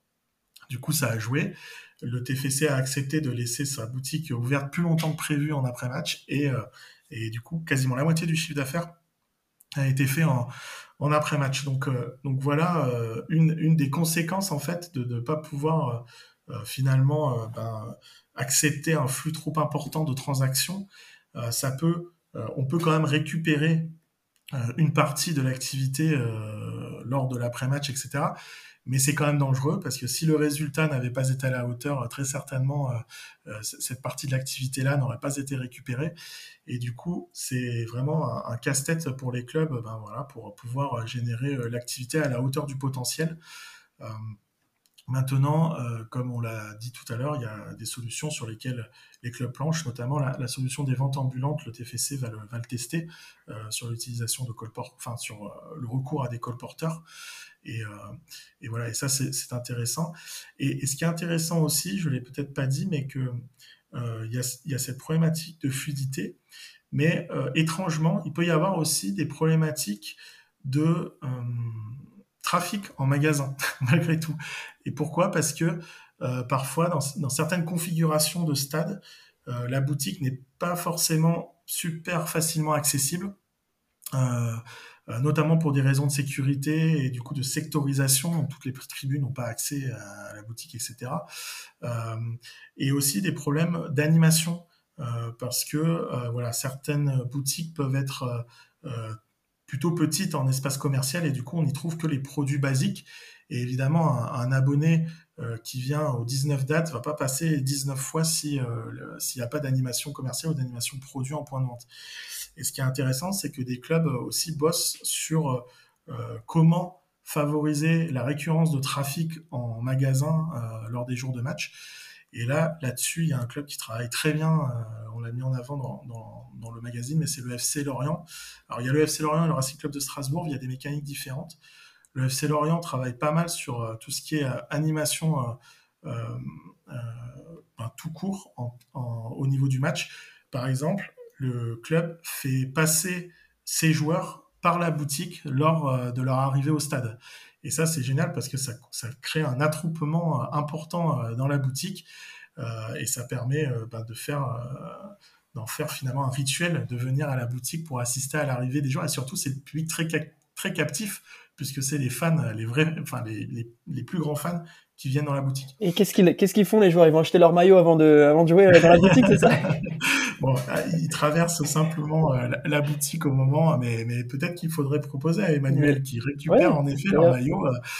du coup, ça a joué. Le TFC a accepté de laisser sa boutique ouverte plus longtemps que prévu en après-match. Et, euh, du coup, quasiment la moitié du chiffre d'affaires a été fait en, après-match. Donc, donc voilà une, une, des conséquences en fait de ne pas pouvoir finalement ben, accepter un flux trop important de transactions. euh, on peut quand même récupérer euh, une partie de l'activité euh, lors de l'après-match, etc. Mais c'est quand même dangereux parce que si le résultat n'avait pas été à la hauteur, très certainement cette partie de l'activité-là n'aurait pas été récupérée. Et du coup, c'est vraiment un, casse-tête pour les clubs, ben voilà, pour pouvoir générer l'activité à la hauteur du potentiel. Maintenant, euh, comme on l'a dit tout à l'heure, il y a des solutions sur lesquelles les clubs planchent, notamment la, solution des ventes ambulantes. Le TFC va le, tester euh, sur l'utilisation de enfin sur euh, le recours à des colporteurs. Et, voilà, et ça c'est intéressant. Et, ce qui est intéressant aussi, je l'ai peut-être pas dit, mais que il y, a, y, a, cette problématique de fluidité. Mais étrangement, il peut y avoir aussi des problématiques de trafic en magasin, *laughs* malgré tout. Et pourquoi? Parce que euh, parfois, dans, certaines configurations de stade, euh, la boutique n'est pas forcément super facilement accessible, euh, notamment pour des raisons de sécurité et du coup de sectorisation. toutes les tribunes n'ont pas accès à la boutique, etc. et aussi des problèmes d'animation. parce que voilà, certaines boutiques peuvent être plutôt petite en espace commercial et du coup on n'y trouve que les produits basiques. Et évidemment, un, abonné euh, qui vient au 19 dates va pas passer 19 fois euh, s'il n'y a pas d'animation commerciale ou d'animation produit en point de vente. Et ce qui est intéressant, c'est que des clubs aussi bossent sur euh, comment favoriser la récurrence de trafic en magasin lors des jours de match. Et là, là-dessus, il y a un club qui travaille très bien. Euh, on l'a mis en avant dans, le magazine, mais c'est le FC Lorient. Alors, il y a le FC Lorient et le Racing Club de Strasbourg. Il y a des mécaniques différentes. Le FC Lorient travaille pas mal sur euh, tout ce qui est euh, animation ben, tout court au niveau du match. Par exemple, le club fait passer ses joueurs par la boutique lors de leur arrivée au stade. Et ça, c'est génial parce que ça, crée un attroupement euh, important euh, dans la boutique euh, et ça permet bah, d'en faire finalement un rituel de venir à la boutique pour assister à l'arrivée des gens. Et surtout c'est le très captif puisque c'est les fans les vrais enfin les, plus grands fans qui viennent dans la boutique. Et qu'est-ce qu'ils font les joueurs? Ils vont acheter leur maillot avant de avant de jouer dans la boutique, c'est ça? *laughs* Bon, ils traversent simplement la, boutique au moment, mais, mais peut-être qu'il faudrait proposer à Emmanuel qui récupère en effet leur maillot,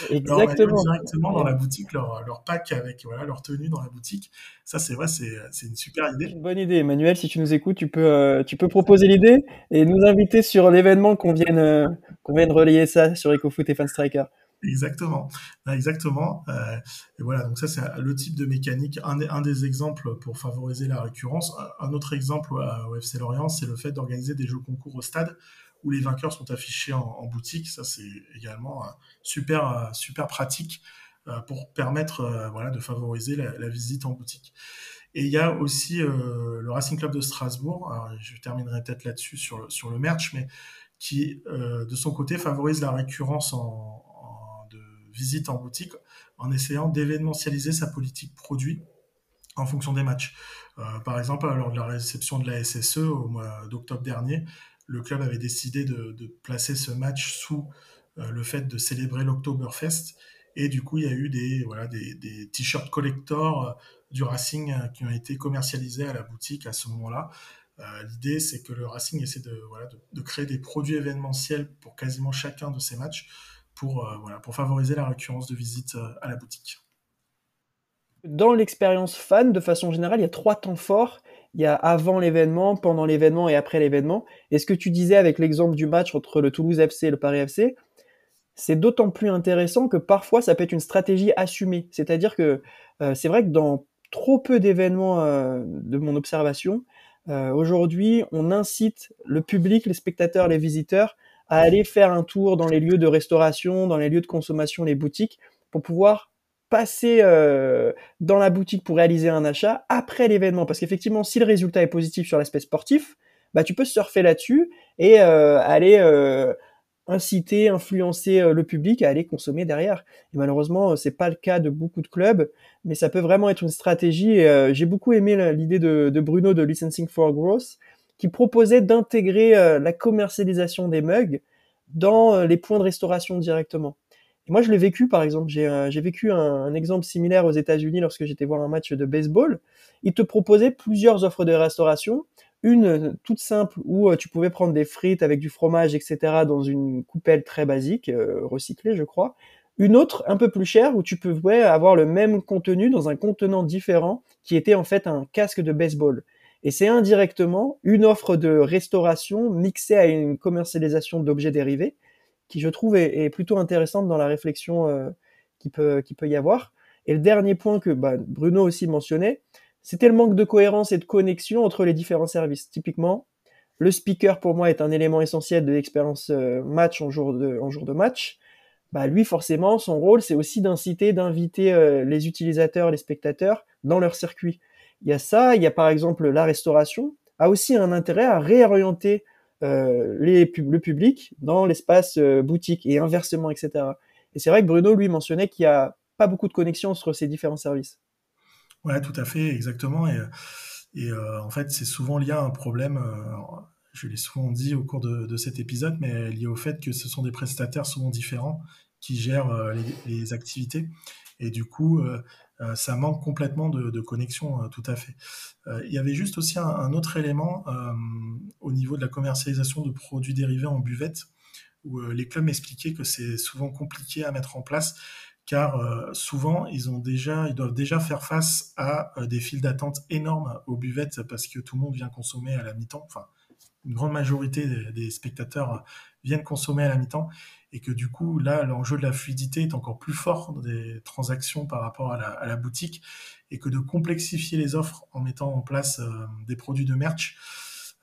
directement dans la boutique, leur, leur pack avec voilà leur tenue dans la boutique. Ça, c'est vrai, c'est une super idée. Une bonne idée, Emmanuel. Si tu nous écoutes, tu peux tu peux proposer l'idée et nous inviter sur l'événement qu'on vienne qu'on vienne relayer ça sur EcoFoot et Fanstriker. Exactement, exactement. Euh, et voilà, donc ça c'est le type de mécanique, un des, exemples pour favoriser la récurrence. Un autre exemple au FC Lorient, c'est le fait d'organiser des jeux concours au stade où les vainqueurs sont affichés en, boutique. Ça c'est également super super pratique euh, pour permettre euh, voilà de favoriser la, visite en boutique. Et il y a aussi le Racing Club de Strasbourg. Je terminerai peut-être là-dessus sur sur le merch, mais qui de son côté favorise la récurrence en, visite en boutique en essayant d'événementialiser sa politique produit en fonction des matchs. Euh, par exemple, lors de la réception de la SSE au mois d'octobre dernier, le club avait décidé de, placer ce match sous euh, le fait de célébrer l'Octoberfest. Et du coup, il y a eu des, voilà, des, t-shirts collector euh, du Racing qui ont été commercialisés à la boutique à ce moment-là. L'idée, c'est que le Racing essaie de, voilà, de, créer des produits événementiels pour quasiment chacun de ses matchs pour, euh, pour favoriser la récurrence de visite euh, à la boutique. Dans l'expérience fan, de façon générale, il y a trois temps forts. Il y a avant l'événement, pendant l'événement et après l'événement. Et ce que tu disais avec l'exemple du match entre le Toulouse FC et le Paris FC, c'est d'autant plus intéressant que parfois ça peut être une stratégie assumée. C'est-à-dire que euh, c'est vrai que dans trop peu d'événements de mon observation, aujourd'hui on incite le public, les spectateurs, les visiteurs à aller faire un tour dans les lieux de restauration, dans les lieux de consommation, les boutiques, pour pouvoir passer euh, dans la boutique pour réaliser un achat après l'événement. Parce qu'effectivement, si le résultat est positif sur l'aspect sportif, bah, tu peux surfer là-dessus et euh, aller euh, inciter, influencer le public à aller consommer derrière. Et malheureusement, c'est pas le cas de beaucoup de clubs, mais ça peut vraiment être une stratégie. J'ai beaucoup aimé l'idée de, de, Bruno de Licensing for Growth, qui proposait d'intégrer euh, la commercialisation des mugs dans euh, les points de restauration directement. Et moi, je l'ai vécu, par exemple, j'ai euh, vécu un, exemple similaire aux États-Unis lorsque j'étais voir un match de baseball. Ils te proposaient plusieurs offres de restauration. Une toute simple où tu pouvais prendre des frites avec du fromage, etc., dans une coupelle très basique, recyclée, je crois. Une autre un peu plus chère où tu pouvais avoir le même contenu dans un contenant différent qui était en fait un casque de baseball. Et c'est indirectement une offre de restauration mixée à une commercialisation d'objets dérivés, qui je trouve est, plutôt intéressante dans la réflexion euh, qui, peut, qui peut y avoir. Et le dernier point que bah, Bruno aussi mentionnait, c'était le manque de cohérence et de connexion entre les différents services. Typiquement, le speaker pour moi est un élément essentiel de l'expérience euh, match en jour de, en jour de match. Bah, lui, forcément, son rôle, c'est aussi d'inciter, d'inviter euh, les utilisateurs, les spectateurs dans leur circuit. Il y a ça, il y a par exemple la restauration, a aussi un intérêt à réorienter euh, le public dans l'espace euh, boutique et inversement, etc. Et c'est vrai que Bruno, lui, mentionnait qu'il n'y a pas beaucoup de connexion entre ces différents services. Ouais, tout à fait, exactement. Et, euh, en fait, c'est souvent lié à un problème, je l'ai souvent dit au cours de, de, cet épisode, mais lié au fait que ce sont des prestataires souvent différents qui gèrent les, les activités. Et du coup, euh, ça manque complètement de, connexion, euh, tout à fait. Euh, il y avait juste aussi un, autre élément au niveau de la commercialisation de produits dérivés en buvette, où les clubs m'expliquaient que c'est souvent compliqué à mettre en place car souvent ils ont déjà, ils doivent déjà faire face à des files d'attente énormes aux buvettes parce que tout le monde vient consommer à la mi-temps. Enfin, une grande majorité des spectateurs viennent consommer à la mi-temps et que du coup, là, l'enjeu de la fluidité est encore plus fort dans des transactions par rapport à la, boutique, et que de complexifier les offres en mettant en place euh, des produits de merch,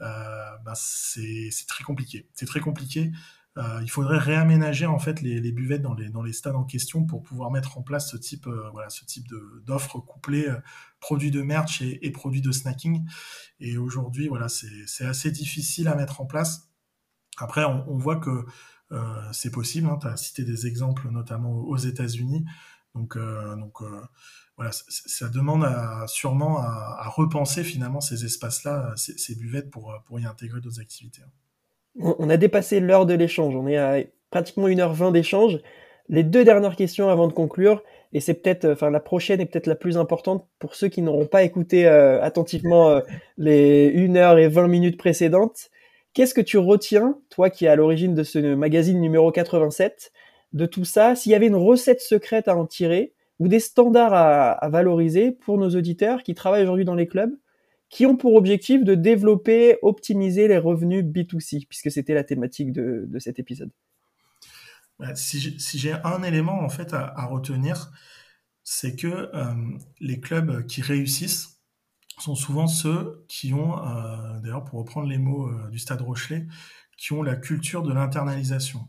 euh, bah, c'est très compliqué. C'est très compliqué. Euh, il faudrait réaménager en fait les, buvettes dans les, dans les stades en question pour pouvoir mettre en place ce type, voilà, type d'offres couplées produits de merch et, produits de snacking. Et aujourd'hui, voilà, c'est assez difficile à mettre en place. Après, on voit que c'est possible. Hein, tu as cité des exemples, notamment aux États-Unis. Donc, euh, euh, voilà, ça demande sûrement à, repenser finalement ces espaces-là, ces, buvettes pour, pour y intégrer d'autres activités. On a dépassé l'heure de l'échange. On est à pratiquement 1h20 d'échange. Les deux dernières questions avant de conclure. et c'est peut-être, enfin la prochaine est peut-être la plus importante pour ceux qui n'auront pas écouté attentivement les 1 heure et 20 minutes précédentes. Qu'est-ce que tu retiens, toi qui es à l'origine de ce magazine numéro 87, de tout ça S'il y avait une recette secrète à en tirer ou des standards à, valoriser pour nos auditeurs qui travaillent aujourd'hui dans les clubs, qui ont pour objectif de développer, optimiser les revenus B2C, puisque c'était la thématique de, cet épisode? Bah, si j'ai un élément en fait à, retenir, c'est que euh, les clubs qui réussissent, sont souvent ceux qui ont, euh, d'ailleurs pour reprendre les mots euh, du Stade Rochelet, qui ont la culture de l'internalisation.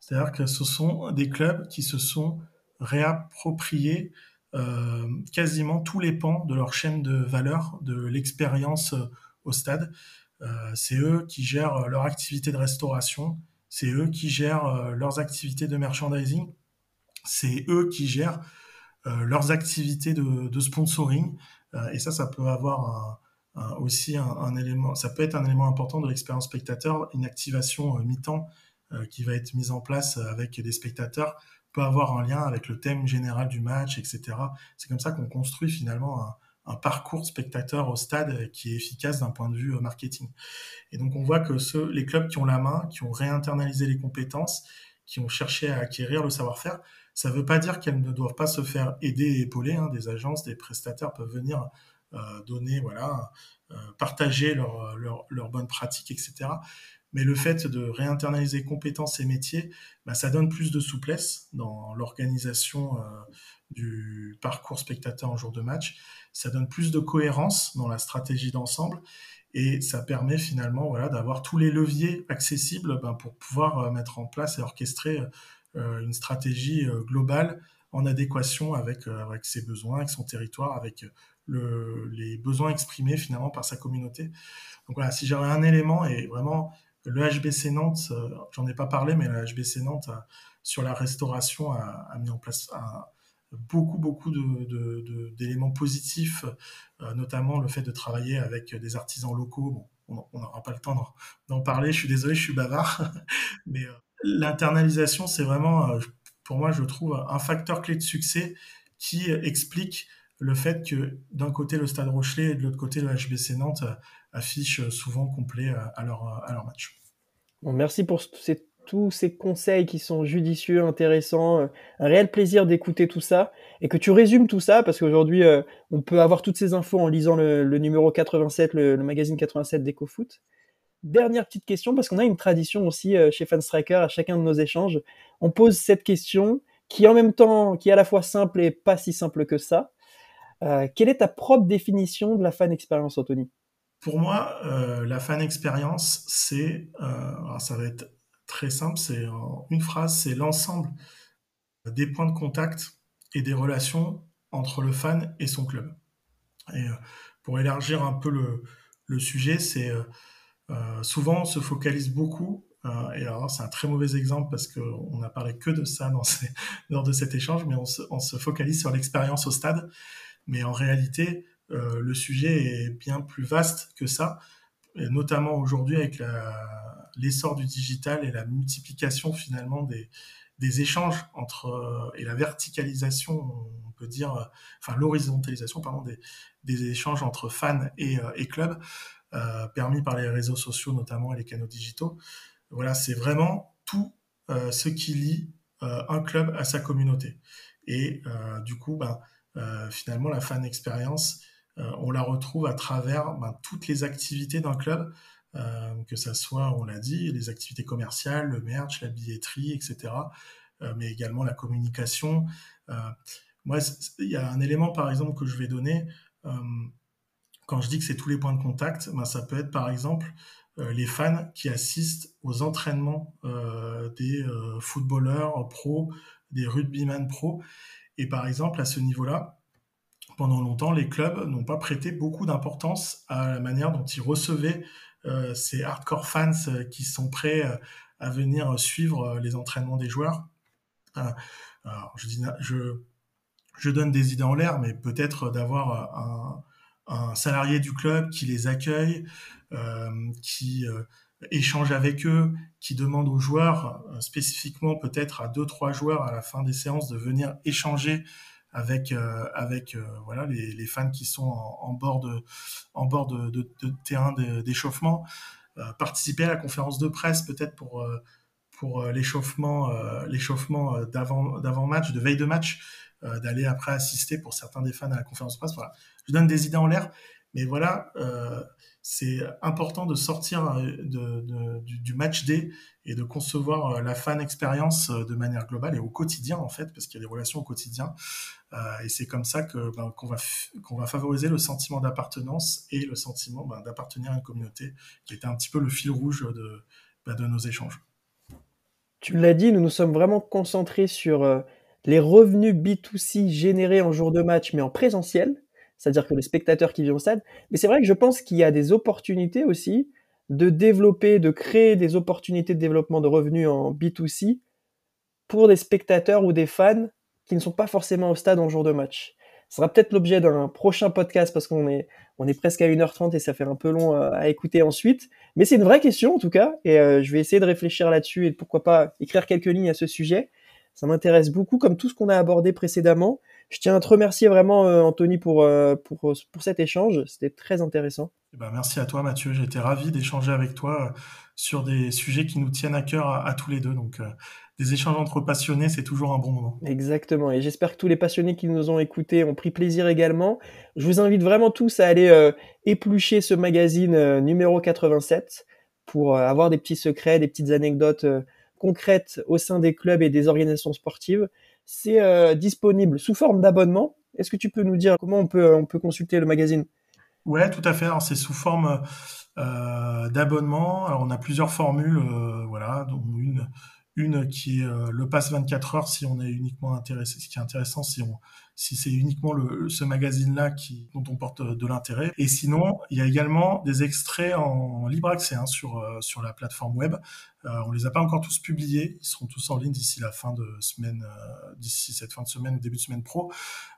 C'est-à-dire que ce sont des clubs qui se sont réappropriés euh, quasiment tous les pans de leur chaîne de valeur, de l'expérience au stade. c'est eux qui gèrent leur activité de restauration, c'est eux qui gèrent leurs activités de merchandising, c'est eux qui gèrent leurs activités de, sponsoring, et ça, ça peut avoir aussi un, élément, ça peut être un élément important de l'expérience spectateur, une activation euh, mi-temps euh, qui va être mise en place avec des spectateurs peut avoir un lien avec le thème général du match, etc. C'est comme ça qu'on construit finalement un, parcours spectateur au stade qui est efficace d'un point de vue marketing. Et donc on voit que les clubs qui ont la main, qui ont réinternalisé les compétences, qui ont cherché à acquérir le savoir-faire, ça ne veut pas dire qu'elles ne doivent pas se faire aider et épauler. Hein. Des agences, des prestataires peuvent venir euh, donner, voilà, euh, partager leurs leur, bonnes pratiques, etc. Mais le fait de réinternaliser compétences et métiers, bah, ça donne plus de souplesse dans l'organisation euh, du parcours spectateur en jour de match. Ça donne plus de cohérence dans la stratégie d'ensemble et ça permet finalement voilà, d'avoir tous les leviers accessibles ben, pour pouvoir mettre en place et orchestrer une stratégie euh, globale en adéquation avec, euh, avec ses besoins, avec son territoire, avec le, les besoins exprimés finalement par sa communauté. Donc voilà, si j'avais un élément, et vraiment le HBC Nantes, j'en ai pas parlé, mais le HBC Nantes sur la restauration a, mis en place beaucoup beaucoup d'éléments positifs, notamment le fait de travailler avec des artisans locaux. On n'aura pas le temps d'en parler, je suis désolé, je suis bavard, *laughs* mais l'internalisation, c'est vraiment, euh, pour moi, je trouve, un facteur clé de succès qui explique le fait que d'un côté le Stade Rochelet et de l'autre côté le HBC Nantes euh, affichent souvent complet euh, à leur, à leur match. Bon, merci pour tous ces conseils qui sont judicieux, intéressants. Un réel plaisir d'écouter tout ça et que tu résumes tout ça parce qu'aujourd'hui, on peut avoir toutes ces infos en lisant le, numéro 87, le, le magazine 87 d'EcoFoot. Dernière petite question, parce qu'on a une tradition aussi euh, chez Fanstriker, à chacun de nos échanges, on pose cette question qui en même temps, qui est à la fois simple et pas si simple que ça. Euh, quelle est ta propre définition de la fan expérience, Anthony? Pour moi, euh, la fan expérience, c'est, ça va être très simple, c'est une phrase, c'est l'ensemble des points de contact et des relations entre le fan et son club. Et pour élargir un peu le, sujet, c'est souvent, on se focalise beaucoup, euh, et alors c'est un très mauvais exemple parce qu'on n'a parlé que de ça dans *laughs* lors de cet échange, mais on se, focalise sur l'expérience au stade. Mais en réalité, euh, le sujet est bien plus vaste que ça, notamment aujourd'hui avec l'essor du digital et la multiplication finalement des, échanges entre et la verticalisation, on peut dire, enfin l'horizontalisation pardon des, échanges entre fans et clubs. Euh, permis par les réseaux sociaux notamment et les canaux digitaux. Voilà, c'est vraiment tout euh, ce qui lie euh, un club à sa communauté. Et du coup, ben, finalement, la fan expérience, on la retrouve à travers ben, toutes les activités d'un club, que ça soit, on l'a dit, les activités commerciales, le merch, la billetterie, etc., mais également la communication. moi, il y a un élément, par exemple, que je vais donner quand je dis que c'est tous les points de contact, ben ça peut être par exemple euh, les fans qui assistent aux entraînements euh, des euh, footballeurs pro, des rugbyman pro. Et par exemple, à ce niveau-là, pendant longtemps, les clubs n'ont pas prêté beaucoup d'importance à la manière dont ils recevaient ces hardcore fans qui sont prêts à venir suivre les entraînements des joueurs. alors, je, je donne des idées en l'air, mais peut-être d'avoir un, un salarié du club qui les accueille, euh, qui euh, échange avec eux, qui demande aux joueurs, euh, spécifiquement peut-être à deux, trois joueurs à la fin des séances de venir échanger avec avec voilà les, fans qui sont en, bord de en bord de, terrain d'échauffement. participer à la conférence de presse peut-être pour pour l'échauffement l'échauffement d'avant d'avant match, de veille de match, d'aller après assister pour certains des fans à la conférence de presse. Voilà, je donne des idées en l'air, mais voilà, c'est important de sortir euh, de, du, match day et de concevoir euh, la fan expérience euh, de manière globale et au quotidien en fait, parce qu'il y a des relations au quotidien. et c'est comme ça que ben, qu'on va qu'on va favoriser le sentiment d'appartenance et le sentiment ben, d'appartenir à une communauté, qui était un petit peu le fil rouge de, ben, de nos échanges. Tu l'as dit, nous nous sommes vraiment concentrés sur les revenus B2C générés en jour de match, mais en présentiel c'est-à-dire que les spectateurs qui viennent au stade. Mais c'est vrai que je pense qu'il y a des opportunités aussi de développer, de créer des opportunités de développement de revenus en B2C pour des spectateurs ou des fans qui ne sont pas forcément au stade en jour de match. Ce sera peut-être l'objet d'un prochain podcast parce qu'on est, on est presque à 1h30 et ça fait un peu long à, écouter ensuite. Mais c'est une vraie question en tout cas et euh, je vais essayer de réfléchir là-dessus et pourquoi pas écrire quelques lignes à ce sujet. Ça m'intéresse beaucoup comme tout ce qu'on a abordé précédemment. Je tiens à te remercier vraiment, euh, Anthony, pour, euh, pour, euh, pour cet échange. C'était très intéressant. Eh ben, merci à toi, Mathieu. J'ai été ravi d'échanger avec toi sur des sujets qui nous tiennent à cœur à, tous les deux. Donc, des échanges entre passionnés, c'est toujours un bon moment. Exactement. Et j'espère que tous les passionnés qui nous ont écoutés ont pris plaisir également. Je vous invite vraiment tous à aller éplucher ce magazine numéro 87 pour avoir des petits secrets, des petites anecdotes concrètes au sein des clubs et des organisations sportives. C'est euh, disponible sous forme d'abonnement. Est-ce que tu peux nous dire comment on peut, on peut consulter le magazine? Ouais, tout à fait. C'est sous forme euh, d'abonnement. On a plusieurs formules, euh, voilà, dont une une qui est le pass 24 heures si on est uniquement intéressé. Ce qui est intéressant, si on si c'est uniquement ce magazine-là dont on porte de l'intérêt. Et sinon, il y a également des extraits en libre accès hein, sur, euh, sur la plateforme web. Euh, on les a pas encore tous publiés, ils seront tous en ligne d'ici la fin de semaine, euh, d'ici cette fin de semaine, début de semaine pro.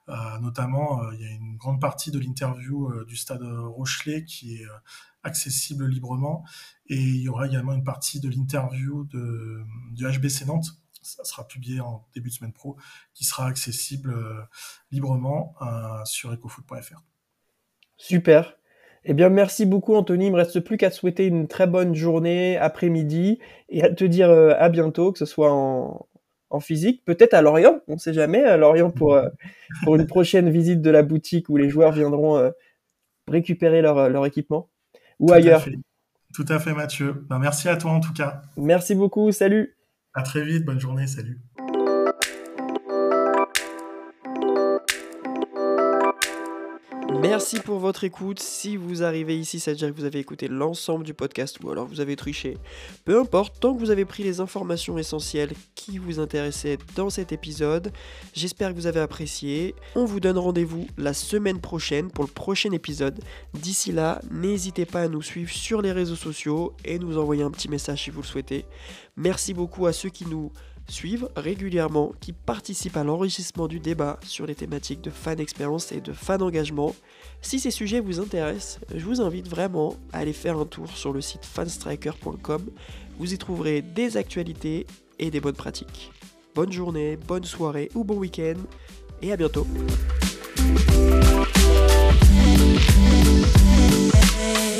Euh, notamment, il y a une grande partie de l'interview du stade Rochelet qui est accessible librement. Et il y aura également une partie de l'interview du HBC Nantes ça sera publié en début de semaine pro, qui sera accessible euh, librement euh, sur ecofoot.fr. Super. Eh bien, merci beaucoup, Anthony. Il me reste plus qu'à te souhaiter une très bonne journée, après-midi, et à te dire euh, à bientôt, que ce soit en, physique, peut-être à Lorient, on ne sait jamais, à Lorient pour, pour une prochaine visite de la boutique où les joueurs viendront récupérer leur, leur équipement, ou ailleurs. Tout à fait, Mathieu. Ben, merci à toi en tout cas. Merci beaucoup, salut. À très vite, bonne journée, salut. Merci pour votre écoute. Si vous arrivez ici, ça veut dire que vous avez écouté l'ensemble du podcast ou alors vous avez triché. Peu importe, tant que vous avez pris les informations essentielles qui vous intéressaient dans cet épisode, j'espère que vous avez apprécié. On vous donne rendez-vous la semaine prochaine pour le prochain épisode. D'ici là, n'hésitez pas à nous suivre sur les réseaux sociaux et nous envoyer un petit message si vous le souhaitez. Merci beaucoup à ceux qui nous suivent régulièrement, qui participent à l'enrichissement du débat sur les thématiques de fan expérience et de fan engagement. Si ces sujets vous intéressent, je vous invite vraiment à aller faire un tour sur le site fanstriker.com. Vous y trouverez des actualités et des bonnes pratiques. Bonne journée, bonne soirée ou bon week-end et à bientôt.